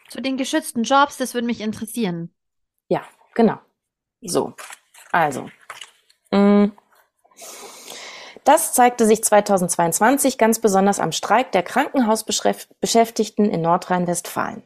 Zu den geschützten Jobs, das würde mich interessieren. Ja, genau. So, also. Mh, mm. Das zeigte sich 2022 ganz besonders am Streik der Krankenhausbeschäftigten in Nordrhein-Westfalen.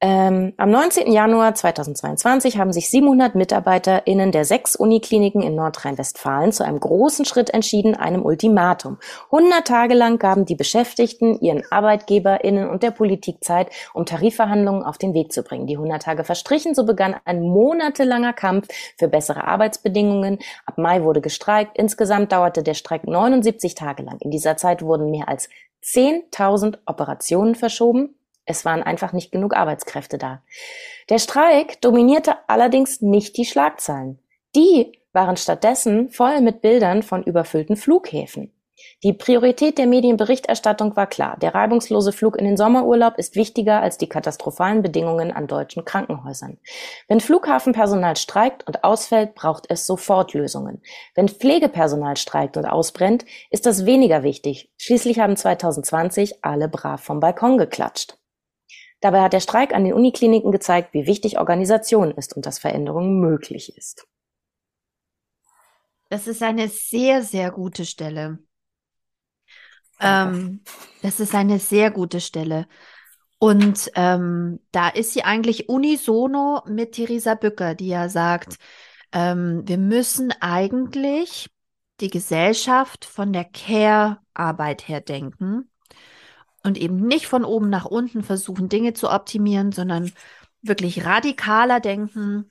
Ähm, am 19. Januar 2022 haben sich 700 MitarbeiterInnen der sechs Unikliniken in Nordrhein-Westfalen zu einem großen Schritt entschieden, einem Ultimatum. 100 Tage lang gaben die Beschäftigten ihren ArbeitgeberInnen und der Politik Zeit, um Tarifverhandlungen auf den Weg zu bringen. Die 100 Tage verstrichen, so begann ein monatelanger Kampf für bessere Arbeitsbedingungen. Ab Mai wurde gestreikt. Insgesamt dauerte der Streik 79 Tage lang. In dieser Zeit wurden mehr als 10.000 Operationen verschoben, es waren einfach nicht genug Arbeitskräfte da. Der Streik dominierte allerdings nicht die Schlagzeilen. Die waren stattdessen voll mit Bildern von überfüllten Flughäfen. Die Priorität der Medienberichterstattung war klar. Der reibungslose Flug in den Sommerurlaub ist wichtiger als die katastrophalen Bedingungen an deutschen Krankenhäusern. Wenn Flughafenpersonal streikt und ausfällt, braucht es sofort Lösungen. Wenn Pflegepersonal streikt und ausbrennt, ist das weniger wichtig. Schließlich haben 2020 alle brav vom Balkon geklatscht. Dabei hat der Streik an den Unikliniken gezeigt, wie wichtig Organisation ist und dass Veränderung möglich ist. Das ist eine sehr, sehr gute Stelle. Ähm, das ist eine sehr gute Stelle. Und ähm, da ist sie eigentlich unisono mit Theresa Bücker, die ja sagt, ähm, wir müssen eigentlich die Gesellschaft von der Care-Arbeit her denken und eben nicht von oben nach unten versuchen, Dinge zu optimieren, sondern wirklich radikaler denken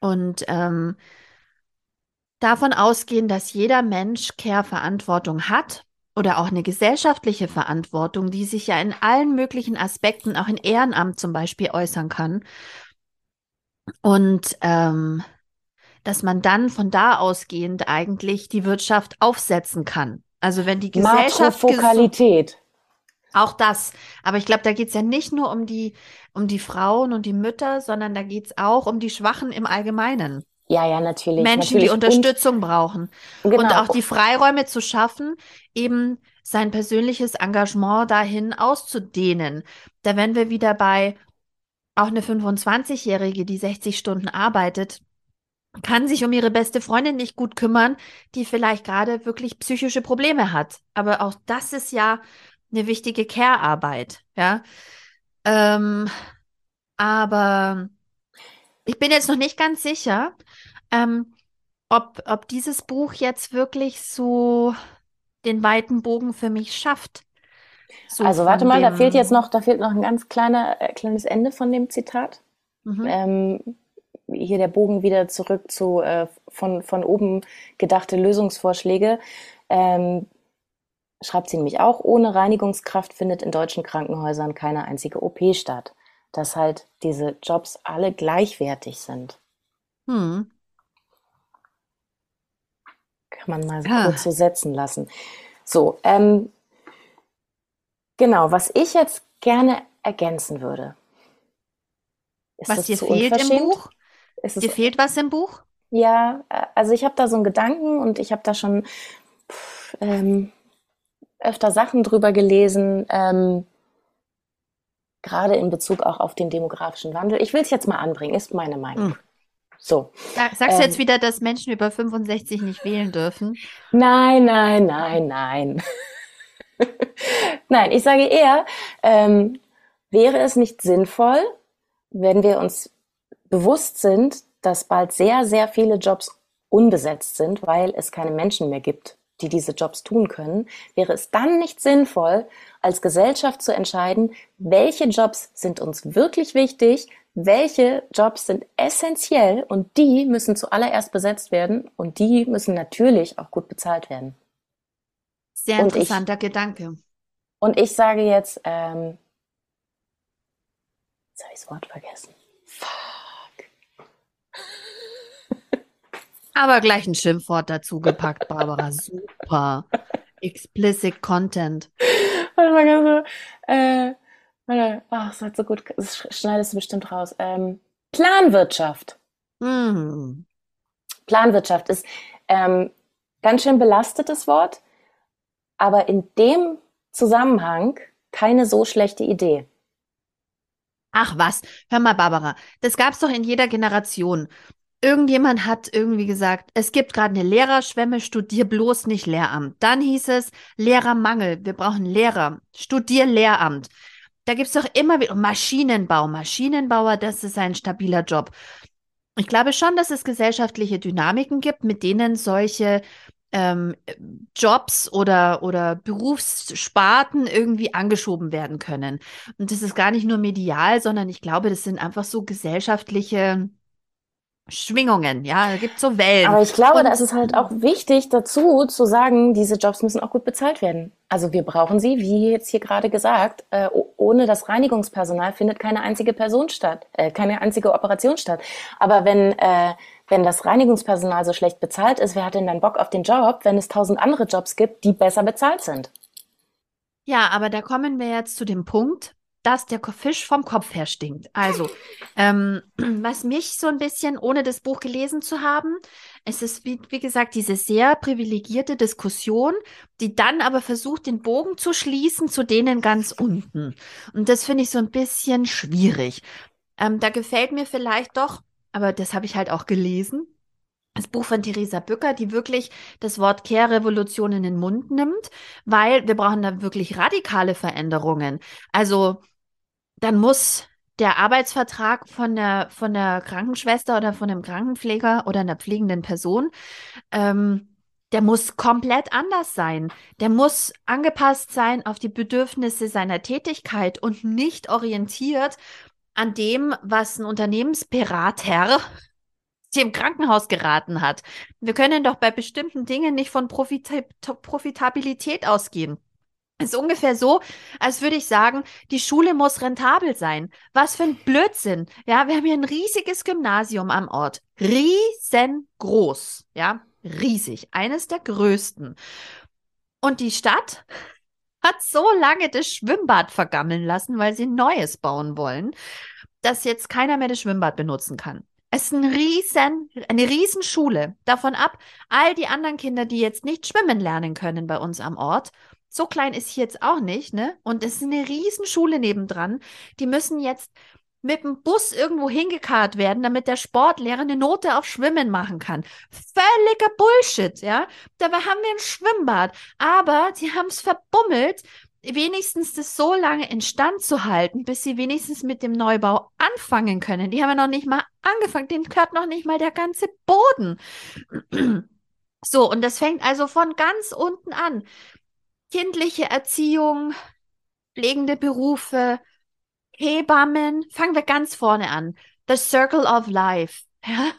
und ähm, davon ausgehen, dass jeder Mensch Care-Verantwortung hat oder auch eine gesellschaftliche Verantwortung, die sich ja in allen möglichen Aspekten, auch in Ehrenamt zum Beispiel, äußern kann. Und ähm, dass man dann von da ausgehend eigentlich die Wirtschaft aufsetzen kann. Also wenn die Gesellschaft Makrofokalität. Auch das. Aber ich glaube, da geht es ja nicht nur um die, um die Frauen und die Mütter, sondern da geht es auch um die Schwachen im Allgemeinen. Ja, ja, natürlich. Menschen, natürlich. die Unterstützung und, brauchen. Genau. Und auch die Freiräume zu schaffen, eben sein persönliches Engagement dahin auszudehnen. Da wären wir wieder bei auch eine 25-Jährige, die 60 Stunden arbeitet, kann sich um ihre beste Freundin nicht gut kümmern, die vielleicht gerade wirklich psychische Probleme hat. Aber auch das ist ja eine wichtige Care-Arbeit, ja. Ähm, aber ich bin jetzt noch nicht ganz sicher, ähm, ob, ob dieses Buch jetzt wirklich so den weiten Bogen für mich schafft. So also warte mal, da fehlt jetzt noch, da fehlt noch ein ganz kleiner, äh, kleines Ende von dem Zitat. Mhm. Ähm, hier der Bogen wieder zurück zu äh, von, von oben gedachte Lösungsvorschläge. Ähm, schreibt sie nämlich auch, ohne Reinigungskraft findet in deutschen Krankenhäusern keine einzige OP statt. Dass halt diese Jobs alle gleichwertig sind. Hm. Kann man mal so ah. kurz so setzen lassen. So, ähm, genau, was ich jetzt gerne ergänzen würde. Ist was dir fehlt im Buch? Ist dir fehlt was im Buch? Ja, äh, also ich habe da so einen Gedanken und ich habe da schon pff, ähm, öfter Sachen drüber gelesen, ähm, gerade in Bezug auch auf den demografischen Wandel. Ich will es jetzt mal anbringen, ist meine Meinung. Hm. So. Sagst du ähm, jetzt wieder, dass Menschen über 65 nicht wählen dürfen? Nein, nein, nein, nein. nein, ich sage eher, ähm, wäre es nicht sinnvoll, wenn wir uns bewusst sind, dass bald sehr, sehr viele Jobs unbesetzt sind, weil es keine Menschen mehr gibt, die diese Jobs tun können, wäre es dann nicht sinnvoll, als Gesellschaft zu entscheiden, welche Jobs sind uns wirklich wichtig, welche Jobs sind essentiell und die müssen zuallererst besetzt werden und die müssen natürlich auch gut bezahlt werden. Sehr interessanter ich, Gedanke. Und ich sage jetzt, ähm, jetzt habe ich das Wort vergessen. Aber gleich ein Schimpfwort dazu gepackt, Barbara. Super. Explicit Content. Warte mal ganz so. Äh, Warte, ach, es hat so gut, das schneidest du bestimmt raus. Ähm, Planwirtschaft. Mhm. Planwirtschaft ist ähm, ganz schön belastetes Wort, aber in dem Zusammenhang keine so schlechte Idee. Ach was, hör mal, Barbara, das gab's doch in jeder Generation. Irgendjemand hat irgendwie gesagt, es gibt gerade eine Lehrerschwemme, studier bloß nicht Lehramt. Dann hieß es Lehrermangel, wir brauchen Lehrer, studier Lehramt. Da gibt es doch immer wieder Maschinenbau. Maschinenbauer, das ist ein stabiler Job. Ich glaube schon, dass es gesellschaftliche Dynamiken gibt, mit denen solche ähm, Jobs oder, oder Berufssparten irgendwie angeschoben werden können. Und das ist gar nicht nur medial, sondern ich glaube, das sind einfach so gesellschaftliche Schwingungen, ja, es gibt so Wellen. Aber ich glaube, und, da ist es halt auch wichtig dazu zu sagen, diese Jobs müssen auch gut bezahlt werden. Also wir brauchen sie, wie jetzt hier gerade gesagt, äh, ohne das Reinigungspersonal findet keine einzige Person statt, äh, keine einzige Operation statt. Aber wenn äh, wenn das Reinigungspersonal so schlecht bezahlt ist, wer hat denn dann Bock auf den Job, wenn es tausend andere Jobs gibt, die besser bezahlt sind? Ja, aber da kommen wir jetzt zu dem Punkt, dass der Fisch vom Kopf her stinkt. Also, ähm, was mich so ein bisschen, ohne das Buch gelesen zu haben, es ist, wie, wie gesagt, diese sehr privilegierte Diskussion, die dann aber versucht, den Bogen zu schließen zu denen ganz unten. Und das finde ich so ein bisschen schwierig. Ähm, da gefällt mir vielleicht doch, aber das habe ich halt auch gelesen, das Buch von Theresa Bücker, die wirklich das Wort Care-Revolution in den Mund nimmt, weil wir brauchen da wirklich radikale Veränderungen. Also dann muss der Arbeitsvertrag von der, von der Krankenschwester oder von dem Krankenpfleger oder einer pflegenden Person, ähm, der muss komplett anders sein. Der muss angepasst sein auf die Bedürfnisse seiner Tätigkeit und nicht orientiert an dem, was ein Unternehmensberater im Krankenhaus geraten hat. Wir können doch bei bestimmten Dingen nicht von Profita Profitabilität ausgehen. Ist ungefähr so, als würde ich sagen, die Schule muss rentabel sein. Was für ein Blödsinn. Ja, wir haben hier ein riesiges Gymnasium am Ort. Riesengroß. Ja, riesig. Eines der größten. Und die Stadt hat so lange das Schwimmbad vergammeln lassen, weil sie ein neues bauen wollen, dass jetzt keiner mehr das Schwimmbad benutzen kann. Es ist ein riesen, eine Riesenschule. Davon ab, all die anderen Kinder, die jetzt nicht schwimmen lernen können bei uns am Ort, so klein ist hier jetzt auch nicht, ne? Und es ist eine Riesenschule nebendran. Die müssen jetzt mit dem Bus irgendwo hingekarrt werden, damit der Sportlehrer eine Note auf Schwimmen machen kann. Völliger Bullshit, ja? Dabei haben wir ein Schwimmbad. Aber sie haben es verbummelt, wenigstens das so lange instand zu halten, bis sie wenigstens mit dem Neubau anfangen können. Die haben ja noch nicht mal angefangen, denen gehört noch nicht mal der ganze Boden. So, und das fängt also von ganz unten an kindliche Erziehung, pflegende Berufe, Hebammen. Fangen wir ganz vorne an. The Circle of Life. Ja?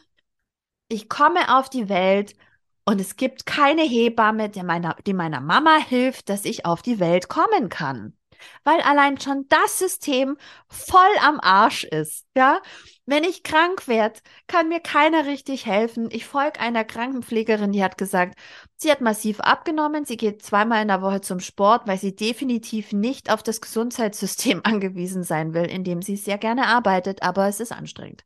Ich komme auf die Welt und es gibt keine Hebamme, die meiner, die meiner Mama hilft, dass ich auf die Welt kommen kann weil allein schon das System voll am Arsch ist, ja. Wenn ich krank werde, kann mir keiner richtig helfen. Ich folge einer Krankenpflegerin, die hat gesagt, sie hat massiv abgenommen, sie geht zweimal in der Woche zum Sport, weil sie definitiv nicht auf das Gesundheitssystem angewiesen sein will, in dem sie sehr gerne arbeitet, aber es ist anstrengend.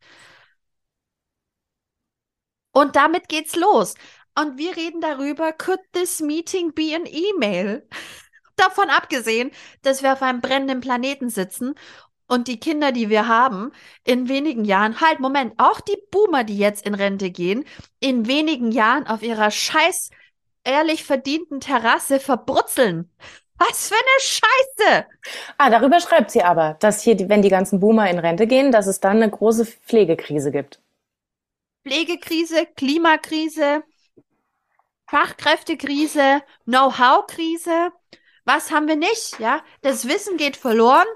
Und damit geht's los. Und wir reden darüber, could this meeting be an email? Davon abgesehen, dass wir auf einem brennenden Planeten sitzen und die Kinder, die wir haben, in wenigen Jahren, halt, Moment, auch die Boomer, die jetzt in Rente gehen, in wenigen Jahren auf ihrer scheiß ehrlich verdienten Terrasse verbrutzeln. Was für eine Scheiße! Ah, darüber schreibt sie aber, dass hier, wenn die ganzen Boomer in Rente gehen, dass es dann eine große Pflegekrise gibt. Pflegekrise, Klimakrise, Fachkräftekrise, Know-how-Krise. Was haben wir nicht? Ja, das Wissen geht verloren.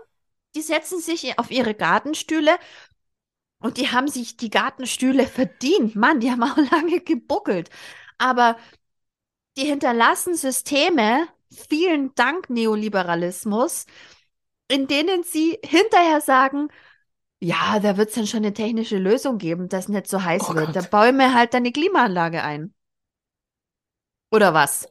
Die setzen sich auf ihre Gartenstühle und die haben sich die Gartenstühle verdient. Mann, die haben auch lange gebuckelt. Aber die hinterlassen Systeme, vielen Dank Neoliberalismus, in denen sie hinterher sagen, ja, da wird es dann schon eine technische Lösung geben, dass nicht so heiß oh wird. Gott. Da baue ich mir halt eine Klimaanlage ein. Oder was?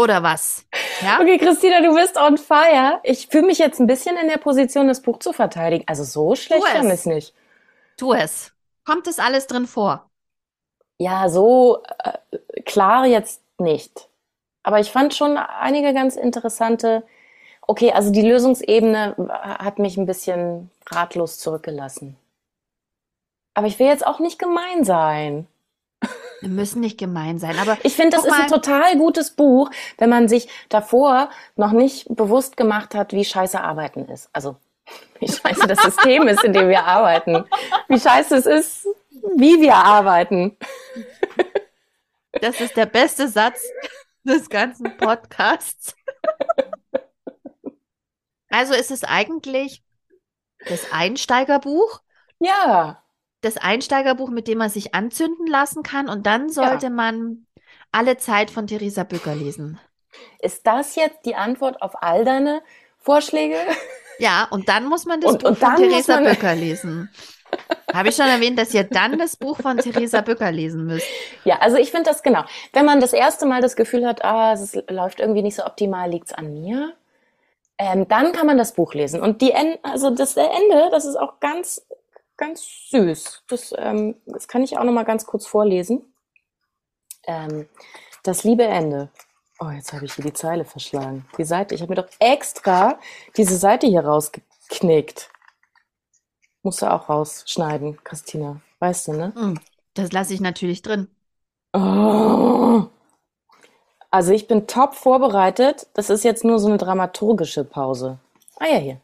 Oder was? Ja? Okay, Christina, du bist on fire. Ich fühle mich jetzt ein bisschen in der Position, das Buch zu verteidigen. Also so schlecht kann es nicht. Tu es. Kommt es alles drin vor? Ja, so äh, klar jetzt nicht. Aber ich fand schon einige ganz interessante. Okay, also die Lösungsebene hat mich ein bisschen ratlos zurückgelassen. Aber ich will jetzt auch nicht gemein sein. Wir müssen nicht gemein sein, aber ich finde, das ist ein total gutes Buch, wenn man sich davor noch nicht bewusst gemacht hat, wie scheiße Arbeiten ist. Also wie scheiße das System ist, in dem wir arbeiten. Wie scheiße es ist, wie wir arbeiten. Das ist der beste Satz des ganzen Podcasts. Also ist es eigentlich das Einsteigerbuch? Ja. Das Einsteigerbuch, mit dem man sich anzünden lassen kann. Und dann sollte ja. man alle Zeit von Theresa Bücker lesen. Ist das jetzt die Antwort auf all deine Vorschläge? Ja, und dann muss man das und, Buch und von Theresa Bücker lesen. Habe ich schon erwähnt, dass ihr dann das Buch von Theresa Bücker lesen müsst? Ja, also ich finde das genau. Wenn man das erste Mal das Gefühl hat, ah, es läuft irgendwie nicht so optimal, liegt es an mir, ähm, dann kann man das Buch lesen. Und die End also das Ende, das ist auch ganz, ganz süß. Das, ähm, das kann ich auch noch mal ganz kurz vorlesen. Ähm, das liebe Ende. Oh, jetzt habe ich hier die Zeile verschlagen. Die Seite. Ich habe mir doch extra diese Seite hier rausgeknickt. Musst du auch rausschneiden, Christina. Weißt du, ne? Hm, das lasse ich natürlich drin. Oh. Also ich bin top vorbereitet. Das ist jetzt nur so eine dramaturgische Pause. Ah ja, hier.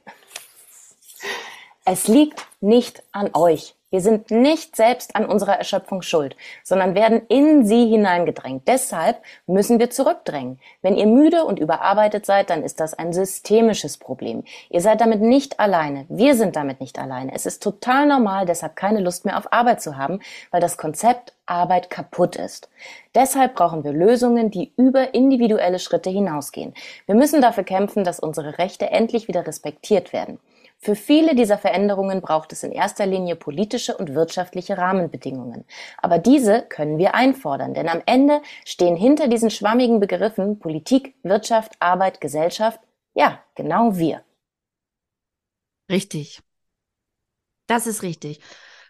Es liegt nicht an euch. Wir sind nicht selbst an unserer Erschöpfung schuld, sondern werden in sie hineingedrängt. Deshalb müssen wir zurückdrängen. Wenn ihr müde und überarbeitet seid, dann ist das ein systemisches Problem. Ihr seid damit nicht alleine. Wir sind damit nicht alleine. Es ist total normal, deshalb keine Lust mehr auf Arbeit zu haben, weil das Konzept Arbeit kaputt ist. Deshalb brauchen wir Lösungen, die über individuelle Schritte hinausgehen. Wir müssen dafür kämpfen, dass unsere Rechte endlich wieder respektiert werden. Für viele dieser Veränderungen braucht es in erster Linie politische und wirtschaftliche Rahmenbedingungen. Aber diese können wir einfordern, denn am Ende stehen hinter diesen schwammigen Begriffen Politik, Wirtschaft, Arbeit, Gesellschaft, ja, genau wir. Richtig. Das ist richtig.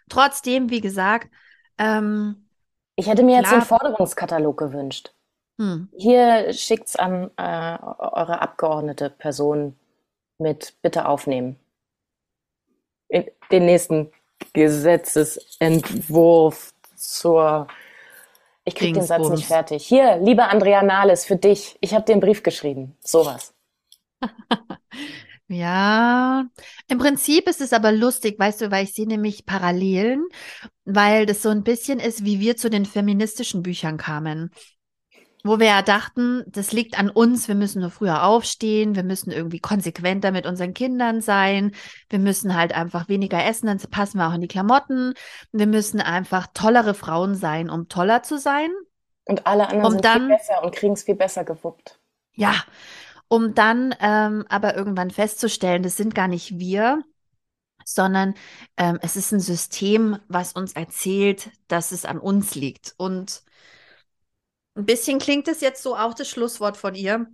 Trotzdem, wie gesagt, ähm, ich hätte mir klar, jetzt einen Forderungskatalog gewünscht. Hm. Hier schickt's an äh, eure Abgeordnete Person mit Bitte aufnehmen den nächsten Gesetzesentwurf zur ich krieg den Satz nicht fertig. Hier, lieber Andrea Nahles, für dich. Ich habe den Brief geschrieben. Sowas. ja, im Prinzip ist es aber lustig, weißt du, weil ich sehe nämlich Parallelen, weil das so ein bisschen ist, wie wir zu den feministischen Büchern kamen wo wir ja dachten, das liegt an uns, wir müssen nur früher aufstehen, wir müssen irgendwie konsequenter mit unseren Kindern sein, wir müssen halt einfach weniger essen, dann passen wir auch in die Klamotten, wir müssen einfach tollere Frauen sein, um toller zu sein. Und alle anderen um sind dann, viel besser und kriegen es viel besser gewuppt. Ja, um dann ähm, aber irgendwann festzustellen, das sind gar nicht wir, sondern ähm, es ist ein System, was uns erzählt, dass es an uns liegt. Und ein bisschen klingt es jetzt so auch das Schlusswort von ihr.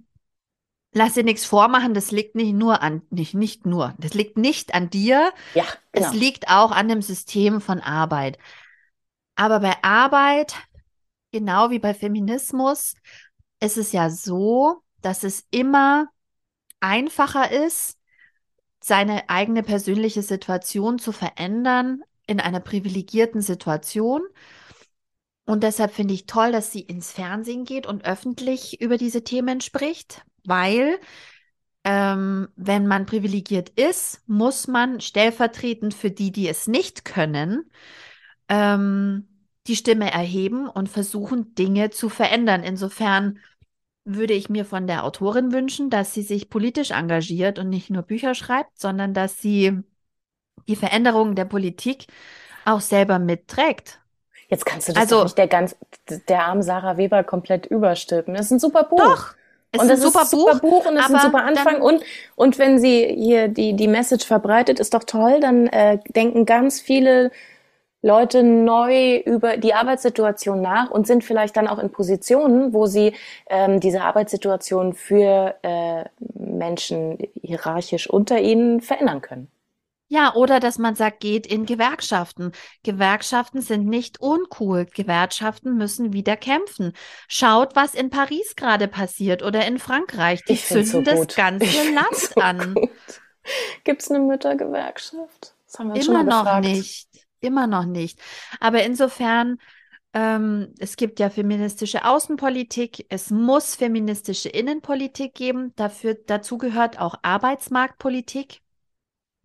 Lass dir nichts vormachen, das liegt nicht nur an, nicht, nicht nur, das liegt nicht an dir. Ja, genau. Es liegt auch an dem System von Arbeit. Aber bei Arbeit, genau wie bei Feminismus, ist es ja so, dass es immer einfacher ist, seine eigene persönliche Situation zu verändern in einer privilegierten Situation und deshalb finde ich toll, dass sie ins Fernsehen geht und öffentlich über diese Themen spricht, weil ähm, wenn man privilegiert ist, muss man stellvertretend für die, die es nicht können, ähm, die Stimme erheben und versuchen, Dinge zu verändern. Insofern würde ich mir von der Autorin wünschen, dass sie sich politisch engagiert und nicht nur Bücher schreibt, sondern dass sie die Veränderungen der Politik auch selber mitträgt. Jetzt kannst du das also, nicht der ganz, der armen Sarah Weber komplett überstülpen. Das ist ein super Buch. Doch. Es und ist ein super, super Buch, und es ist ein super Anfang. Und, und wenn sie hier die, die Message verbreitet, ist doch toll, dann äh, denken ganz viele Leute neu über die Arbeitssituation nach und sind vielleicht dann auch in Positionen, wo sie ähm, diese Arbeitssituation für äh, Menschen hierarchisch unter ihnen verändern können. Ja, oder dass man sagt, geht in Gewerkschaften. Gewerkschaften sind nicht uncool. Gewerkschaften müssen wieder kämpfen. Schaut, was in Paris gerade passiert oder in Frankreich. Die zünden so das ganze Land so an. Gibt es eine Müttergewerkschaft? Das haben wir Immer schon noch nicht. Immer noch nicht. Aber insofern, ähm, es gibt ja feministische Außenpolitik. Es muss feministische Innenpolitik geben. Dafür, dazu gehört auch Arbeitsmarktpolitik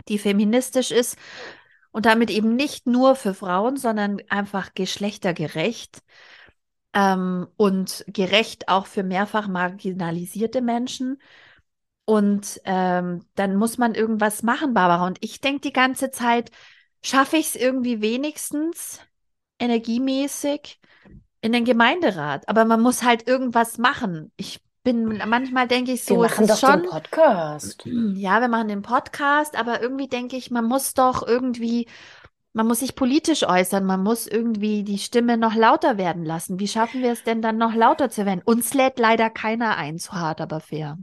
die feministisch ist und damit eben nicht nur für Frauen, sondern einfach geschlechtergerecht ähm, und gerecht auch für mehrfach marginalisierte Menschen. Und ähm, dann muss man irgendwas machen, Barbara. Und ich denke die ganze Zeit, schaffe ich es irgendwie wenigstens energiemäßig in den Gemeinderat. Aber man muss halt irgendwas machen. Ich bin manchmal denke ich so, wir machen doch schon, den Podcast. Ja, wir machen den Podcast, aber irgendwie denke ich, man muss doch irgendwie, man muss sich politisch äußern, man muss irgendwie die Stimme noch lauter werden lassen. Wie schaffen wir es denn dann noch lauter zu werden? Uns lädt leider keiner ein, zu hart, aber fair.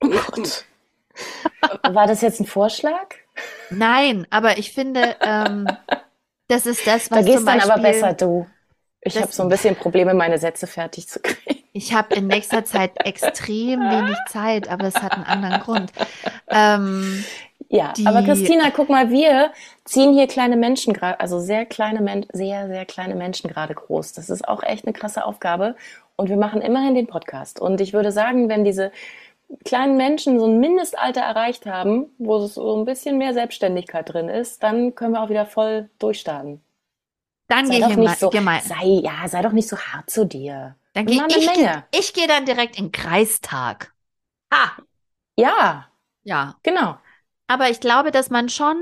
Oh Gott. War das jetzt ein Vorschlag? Nein, aber ich finde, ähm, das ist das, was Da gehst dann aber besser du. Ich habe so ein bisschen Probleme, meine Sätze fertig zu kriegen. Ich habe in nächster Zeit extrem wenig Zeit, aber es hat einen anderen Grund. Ähm, ja, aber Christina, guck mal, wir ziehen hier kleine Menschen gerade, also sehr kleine, Men sehr, sehr kleine Menschen gerade groß. Das ist auch echt eine krasse Aufgabe. Und wir machen immerhin den Podcast. Und ich würde sagen, wenn diese kleinen Menschen so ein Mindestalter erreicht haben, wo so ein bisschen mehr Selbstständigkeit drin ist, dann können wir auch wieder voll durchstarten. Dann gehe ich nicht so, sei, ja, sei doch nicht so hart zu dir. Dann gehe ich, ich gehe dann direkt in den Kreistag. Ah. Ja. Ja. Genau. Aber ich glaube, dass man schon,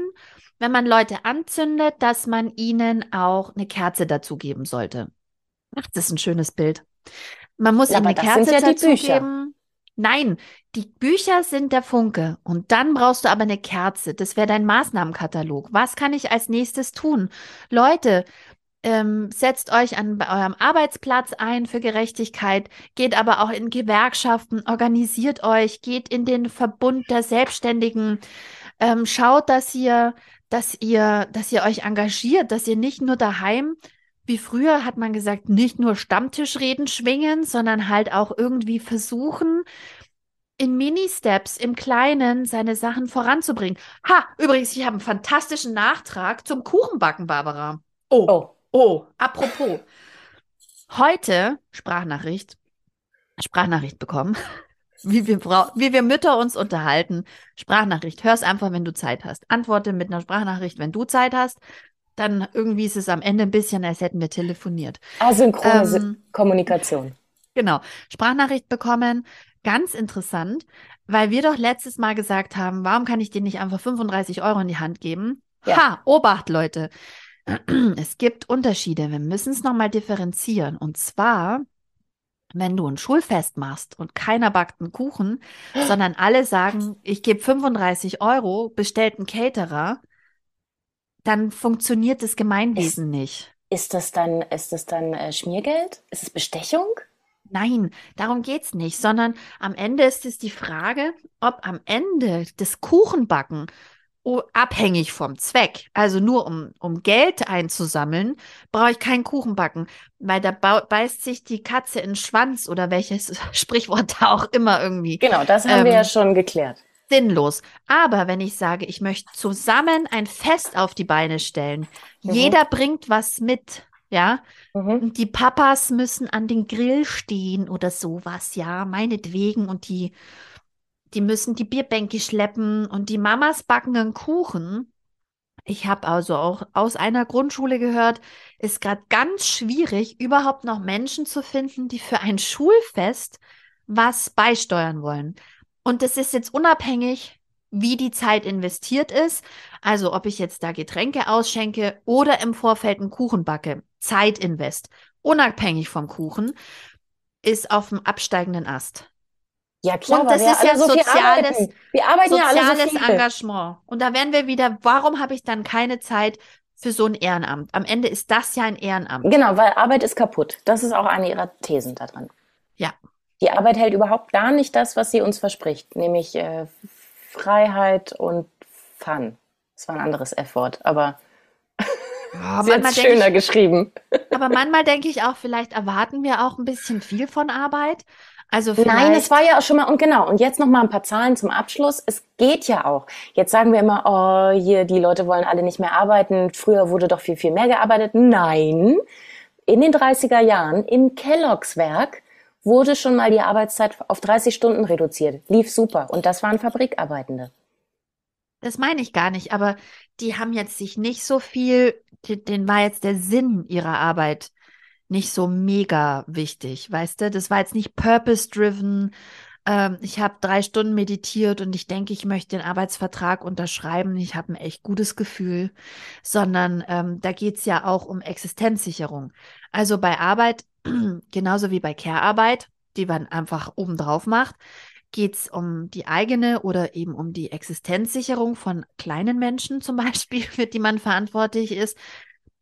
wenn man Leute anzündet, dass man ihnen auch eine Kerze dazugeben sollte. Ach, das ist ein schönes Bild. Man muss ja, ihnen eine Kerze ja dazugeben. Nein, die Bücher sind der Funke. Und dann brauchst du aber eine Kerze. Das wäre dein Maßnahmenkatalog. Was kann ich als nächstes tun? Leute, ähm, setzt euch an eurem Arbeitsplatz ein für Gerechtigkeit, geht aber auch in Gewerkschaften, organisiert euch, geht in den Verbund der Selbstständigen, ähm, schaut, dass ihr, dass ihr, dass ihr euch engagiert, dass ihr nicht nur daheim wie früher hat man gesagt, nicht nur Stammtischreden schwingen, sondern halt auch irgendwie versuchen, in Mini-Steps, im Kleinen, seine Sachen voranzubringen. Ha, übrigens, ich habe einen fantastischen Nachtrag zum Kuchenbacken, Barbara. Oh. oh. Oh, apropos. Heute Sprachnachricht, Sprachnachricht bekommen, wie wir, wie wir Mütter uns unterhalten. Sprachnachricht, hör's einfach, wenn du Zeit hast. Antworte mit einer Sprachnachricht, wenn du Zeit hast. Dann irgendwie ist es am Ende ein bisschen, als hätten wir telefoniert. Asynchrone ähm, Kommunikation. Genau. Sprachnachricht bekommen, ganz interessant, weil wir doch letztes Mal gesagt haben, warum kann ich dir nicht einfach 35 Euro in die Hand geben? Ja. Ha, Obacht, Leute. Es gibt Unterschiede. Wir müssen es nochmal differenzieren. Und zwar, wenn du ein Schulfest machst und keiner backt einen Kuchen, sondern alle sagen, ich gebe 35 Euro, bestellt einen Caterer, dann funktioniert das Gemeinwesen ist, nicht. Ist das dann, ist das dann äh, Schmiergeld? Ist es Bestechung? Nein, darum geht es nicht, sondern am Ende ist es die Frage, ob am Ende des Kuchenbacken abhängig vom Zweck. Also nur um, um Geld einzusammeln, brauche ich keinen Kuchen backen, weil da beißt sich die Katze in den Schwanz oder welches Sprichwort da auch immer irgendwie. Genau, das haben ähm, wir ja schon geklärt. Sinnlos. Aber wenn ich sage, ich möchte zusammen ein Fest auf die Beine stellen, mhm. jeder bringt was mit, ja, mhm. und die Papas müssen an den Grill stehen oder sowas, ja, meinetwegen und die die müssen die Bierbänke schleppen und die Mamas backen einen Kuchen. Ich habe also auch aus einer Grundschule gehört, ist gerade ganz schwierig, überhaupt noch Menschen zu finden, die für ein Schulfest was beisteuern wollen. Und das ist jetzt unabhängig, wie die Zeit investiert ist. Also ob ich jetzt da Getränke ausschenke oder im Vorfeld einen Kuchen backe. Zeitinvest, unabhängig vom Kuchen, ist auf dem absteigenden Ast. Ja, klar, und das ist ja so soziales, arbeiten. Wir arbeiten soziales ja alle so Engagement. Und da werden wir wieder, warum habe ich dann keine Zeit für so ein Ehrenamt? Am Ende ist das ja ein Ehrenamt. Genau, weil Arbeit ist kaputt. Das ist auch eine ihrer Thesen da drin. Ja. Die Arbeit hält überhaupt gar nicht das, was sie uns verspricht, nämlich äh, Freiheit und Fun. Das war ein anderes F-Wort, aber oh, sie hat schöner ich, geschrieben. Aber manchmal denke ich auch, vielleicht erwarten wir auch ein bisschen viel von Arbeit. Also Nein, es war ja auch schon mal, und genau, und jetzt noch mal ein paar Zahlen zum Abschluss. Es geht ja auch. Jetzt sagen wir immer, oh, hier, die Leute wollen alle nicht mehr arbeiten. Früher wurde doch viel, viel mehr gearbeitet. Nein, in den 30er Jahren im Kelloggs Werk wurde schon mal die Arbeitszeit auf 30 Stunden reduziert. Lief super. Und das waren Fabrikarbeitende. Das meine ich gar nicht, aber die haben jetzt sich nicht so viel, den war jetzt der Sinn ihrer Arbeit nicht so mega wichtig, weißt du? Das war jetzt nicht purpose-driven. ähm, ich habe drei Stunden meditiert und ich denke, ich möchte den Arbeitsvertrag unterschreiben. Ich habe ein echt gutes Gefühl, sondern ähm, da geht es ja auch um Existenzsicherung. Also bei Arbeit, genauso wie bei Care-Arbeit, die man einfach obendrauf macht, geht es um die eigene oder eben um die Existenzsicherung von kleinen Menschen zum Beispiel, für die man verantwortlich ist.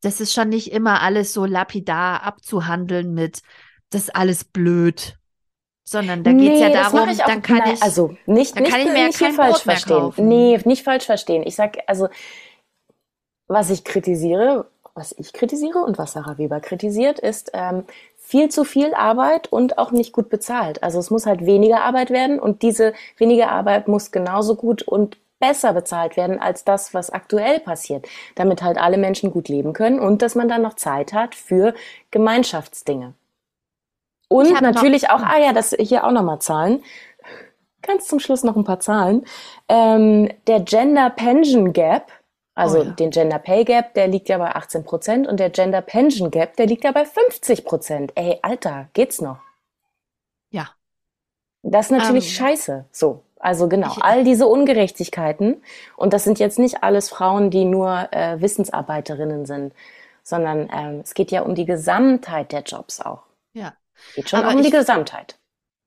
Das ist schon nicht immer alles so lapidar abzuhandeln mit, das ist alles blöd sondern da geht es nee, ja darum, ich auch, dann kann nein, ich, also nicht, nicht, ich nicht hier falsch verstehen. Nee, nicht falsch verstehen. Ich sag, also, was ich kritisiere, was ich kritisiere und was Sarah Weber kritisiert, ist ähm, viel zu viel Arbeit und auch nicht gut bezahlt. Also es muss halt weniger Arbeit werden und diese weniger Arbeit muss genauso gut und besser bezahlt werden als das, was aktuell passiert, damit halt alle Menschen gut leben können und dass man dann noch Zeit hat für Gemeinschaftsdinge. Und natürlich auch, ah ja, das hier auch nochmal Zahlen. Ganz zum Schluss noch ein paar Zahlen. Ähm, der Gender Pension Gap, also oh ja. den Gender Pay Gap, der liegt ja bei 18 Prozent und der Gender Pension Gap, der liegt ja bei 50 Prozent. Ey, Alter, geht's noch? Ja. Das ist natürlich ähm, scheiße. So. Also genau, ich, all diese Ungerechtigkeiten. Und das sind jetzt nicht alles Frauen, die nur äh, Wissensarbeiterinnen sind, sondern ähm, es geht ja um die Gesamtheit der Jobs auch. Ja. Geht schon Aber um die Gesamtheit.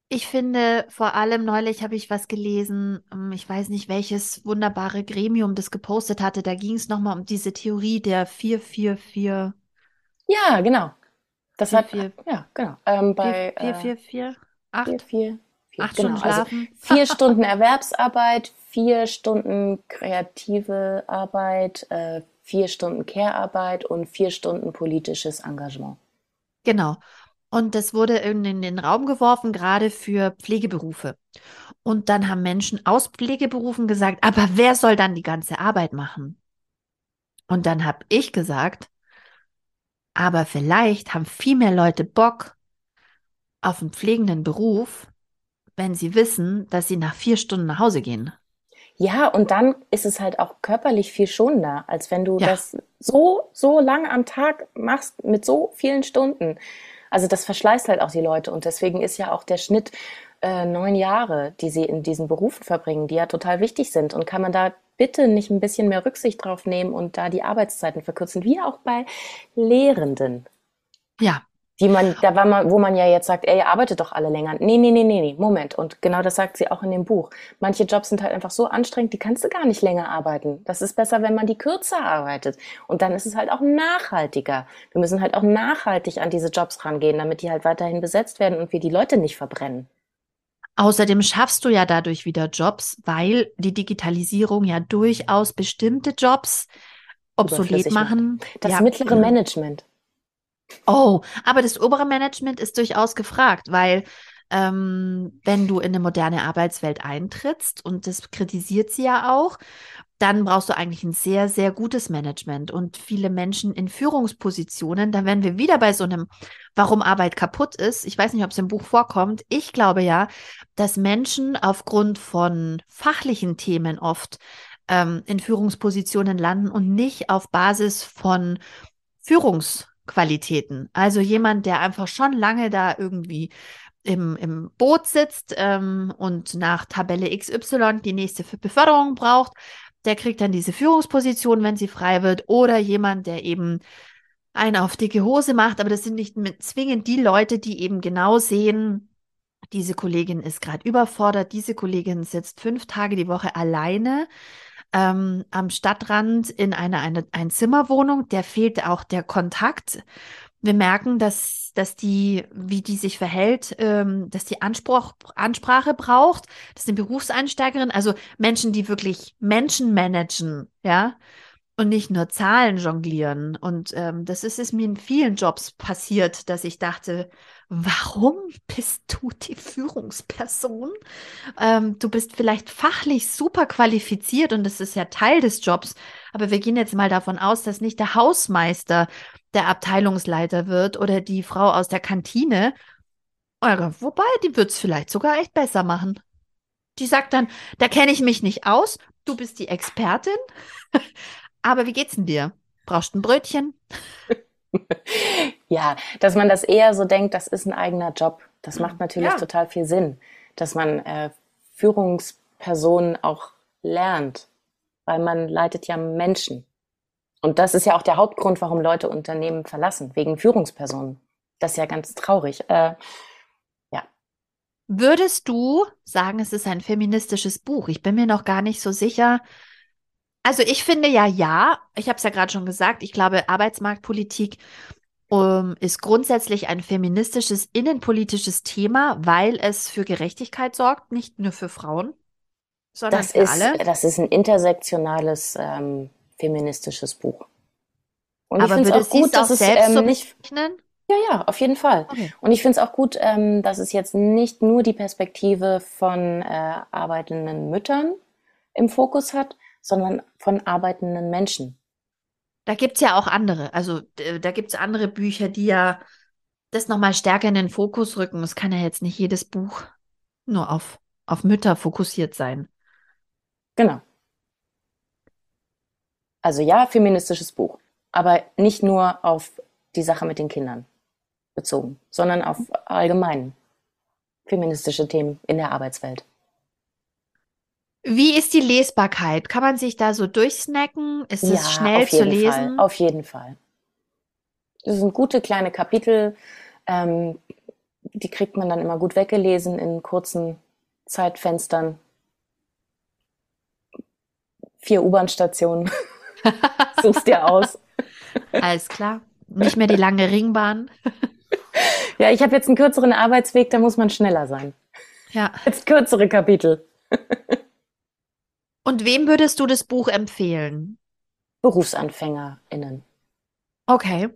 Ich finde, vor allem neulich habe ich was gelesen, ähm, ich weiß nicht, welches wunderbare Gremium das gepostet hatte. Da ging es nochmal um diese Theorie der 444. Ja, genau. Das 4, hat, 4, ja, genau. Ähm, bei 444, 8? 4, 4, 4, 8 genau. Stunden schlafen. Also vier Stunden Erwerbsarbeit, vier Stunden kreative Arbeit, äh, vier Stunden Care-Arbeit und vier Stunden politisches Engagement. Genau. Und das wurde in den Raum geworfen, gerade für Pflegeberufe. Und dann haben Menschen aus Pflegeberufen gesagt, aber wer soll dann die ganze Arbeit machen? Und dann habe ich gesagt, aber vielleicht haben viel mehr Leute Bock auf einen pflegenden Beruf, wenn sie wissen, dass sie nach vier Stunden nach Hause gehen. Ja, und dann ist es halt auch körperlich viel schonender, als wenn du ja. das so, so lang am Tag machst mit so vielen Stunden. Also das verschleißt halt auch die Leute und deswegen ist ja auch der Schnitt äh, neun Jahre, die sie in diesen Berufen verbringen, die ja total wichtig sind. Und kann man da bitte nicht ein bisschen mehr Rücksicht drauf nehmen und da die Arbeitszeiten verkürzen, wie auch bei Lehrenden? Ja, die man, da war man, wo man ja jetzt sagt, ey, ihr arbeitet doch alle länger. Nee, nee, nee, nee, nee, Moment. Und genau das sagt sie auch in dem Buch. Manche Jobs sind halt einfach so anstrengend, die kannst du gar nicht länger arbeiten. Das ist besser, wenn man die kürzer arbeitet. Und dann ist es halt auch nachhaltiger. Wir müssen halt auch nachhaltig an diese Jobs rangehen, damit die halt weiterhin besetzt werden und wir die Leute nicht verbrennen. Außerdem schaffst du ja dadurch wieder Jobs, weil die Digitalisierung ja durchaus bestimmte Jobs obsolet machen. Das ja. mittlere Management. Oh, aber das obere Management ist durchaus gefragt, weil ähm, wenn du in eine moderne Arbeitswelt eintrittst, und das kritisiert sie ja auch, dann brauchst du eigentlich ein sehr, sehr gutes Management und viele Menschen in Führungspositionen. Da wären wir wieder bei so einem, warum Arbeit kaputt ist. Ich weiß nicht, ob es im Buch vorkommt. Ich glaube ja, dass Menschen aufgrund von fachlichen Themen oft ähm, in Führungspositionen landen und nicht auf Basis von Führungs Qualitäten. Also jemand, der einfach schon lange da irgendwie im, im Boot sitzt ähm, und nach Tabelle XY die nächste Beförderung braucht, der kriegt dann diese Führungsposition, wenn sie frei wird. Oder jemand, der eben eine auf dicke Hose macht, aber das sind nicht zwingend die Leute, die eben genau sehen, diese Kollegin ist gerade überfordert, diese Kollegin sitzt fünf Tage die Woche alleine ähm, am Stadtrand in einer eine, Einzimmerwohnung. Der fehlt auch der Kontakt. Wir merken, dass, dass die, wie die sich verhält, ähm, dass die Anspruch, Ansprache braucht. Das eine Berufseinsteigerin, also Menschen, die wirklich Menschen managen, ja, und nicht nur Zahlen jonglieren. Und ähm, das ist es mir in vielen Jobs passiert, dass ich dachte, warum bist du die Führungsperson? Ähm, du bist vielleicht fachlich super qualifiziert und das ist ja Teil des Jobs, aber wir gehen jetzt mal davon aus, dass nicht der Hausmeister der Abteilungsleiter wird oder die Frau aus der Kantine. Wobei, die wird es vielleicht sogar echt besser machen. Die sagt dann, da kenne ich mich nicht aus, du bist die Expertin. Aber wie geht's denn dir? Brauchst du ein Brötchen? ja, dass man das eher so denkt, das ist ein eigener Job. Das macht natürlich ja. total viel Sinn. dass man äh, Führungspersonen auch lernt, weil man leitet ja Menschen. Und das ist ja auch der Hauptgrund, warum Leute Unternehmen verlassen, wegen Führungspersonen. Das ist ja ganz traurig. Äh, ja. Würdest du sagen, es ist ein feministisches Buch? Ich bin mir noch gar nicht so sicher. Also ich finde ja, ja. Ich habe es ja gerade schon gesagt. Ich glaube, Arbeitsmarktpolitik um, ähm, ist grundsätzlich ein feministisches, innenpolitisches Thema, weil es für Gerechtigkeit sorgt, nicht nur für Frauen, sondern das für ist, alle. Das ist ein intersektionales ähm, feministisches Buch. Und Aber ich finde es auch gut, dass es ähm, so nicht. Ja, ja, auf jeden Fall. Okay. Und ich finde es auch gut, ähm, dass es jetzt nicht nur die Perspektive von äh, arbeitenden Müttern im Fokus hat, sondern von arbeitenden Menschen. Da gibt es ja auch andere. Also da gibt es andere Bücher, die ja das nochmal stärker in den Fokus rücken. Es kann ja jetzt nicht jedes Buch nur auf, auf Mütter fokussiert sein. Genau. Also ja, feministisches Buch, aber nicht nur auf die Sache mit den Kindern bezogen, sondern auf allgemein feministische Themen in der Arbeitswelt. Wie ist die Lesbarkeit? Kann man sich da so durchsnacken? Ist es ja, schnell zu lesen? Fall, auf jeden Fall. Das sind gute kleine Kapitel. Ähm, die kriegt man dann immer gut weggelesen in kurzen Zeitfenstern. Vier U-Bahn-Stationen. Suchst dir aus. Alles klar. Nicht mehr die lange Ringbahn. ja, ich habe jetzt einen kürzeren Arbeitsweg, da muss man schneller sein. Ja. Jetzt kürzere Kapitel. Und wem würdest du das Buch empfehlen? BerufsanfängerInnen. Okay.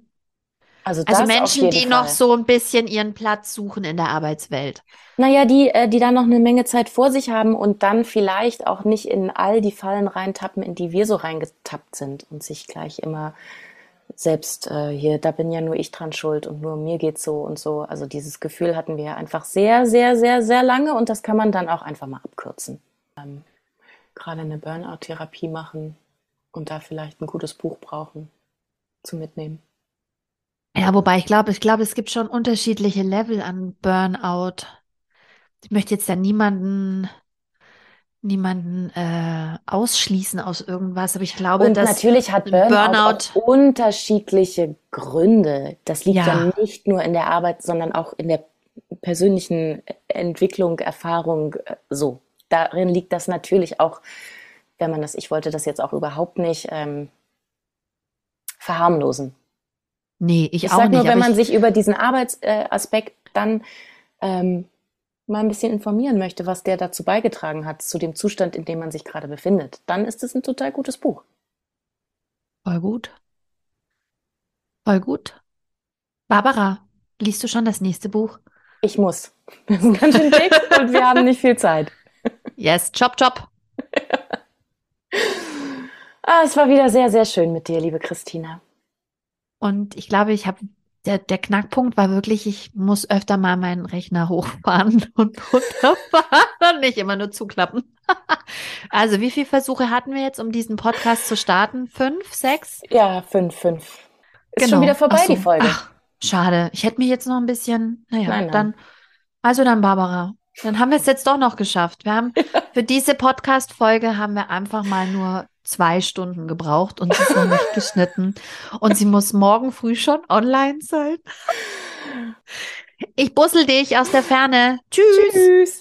Also, also Menschen, die Fall. noch so ein bisschen ihren Platz suchen in der Arbeitswelt. Naja, die, äh, die da noch eine Menge Zeit vor sich haben und dann vielleicht auch nicht in all die Fallen reintappen, in die wir so reingetappt sind und sich gleich immer selbst äh, hier, da bin ja nur ich dran schuld und nur mir geht's so und so. Also dieses Gefühl hatten wir einfach sehr, sehr, sehr, sehr lange und das kann man dann auch einfach mal abkürzen. Ähm, gerade eine Burnout-Therapie machen und da vielleicht ein gutes Buch brauchen zu mitnehmen. Ja, wobei ich glaube, ich glaube, es gibt schon unterschiedliche Level an Burnout. Ich möchte jetzt ja niemanden niemanden äh, ausschließen aus irgendwas, aber ich glaube, und dass natürlich hat Burnout, Burnout unterschiedliche Gründe. Das liegt ja. ja nicht nur in der Arbeit, sondern auch in der persönlichen Entwicklung, Erfahrung äh, so darin liegt das natürlich auch, wenn man das, ich wollte das jetzt auch überhaupt nicht ähm, verharmlosen. Nee, ich, ich auch nicht. Nur, wenn man sich über diesen Arbeitsaspekt dann ähm, mal ein bisschen informieren möchte, was der dazu beigetragen hat, zu dem Zustand, in dem man sich gerade befindet, dann ist es ein total gutes Buch. Voll gut. Voll gut. Barbara, liest du schon das nächste Buch? Ich muss. Das ist ganz schön dick und wir haben nicht viel Zeit. Yes, chop, chop. ah, es war wieder sehr, sehr schön mit dir, liebe Christina. Und ich glaube, ich habe der, der Knackpunkt war wirklich, ich muss öfter mal meinen Rechner hochfahren und runterfahren und nicht immer nur zuklappen. also, wie viele Versuche hatten wir jetzt, um diesen Podcast zu starten? Fünf, sechs? Ja, fünf, fünf. Ist genau. schon wieder vorbei, so. die Folge. Ach, schade. Ich hätte mich jetzt noch ein bisschen, naja, nein, nein. dann, also dann Barbara. Dann haben wir es jetzt doch noch geschafft. Wir haben für diese Podcast-Folge haben wir einfach mal nur zwei Stunden gebraucht und sie ist noch nicht geschnitten. Und sie muss morgen früh schon online sein. Ich bussel dich aus der Ferne. Tschüss. Tschüss.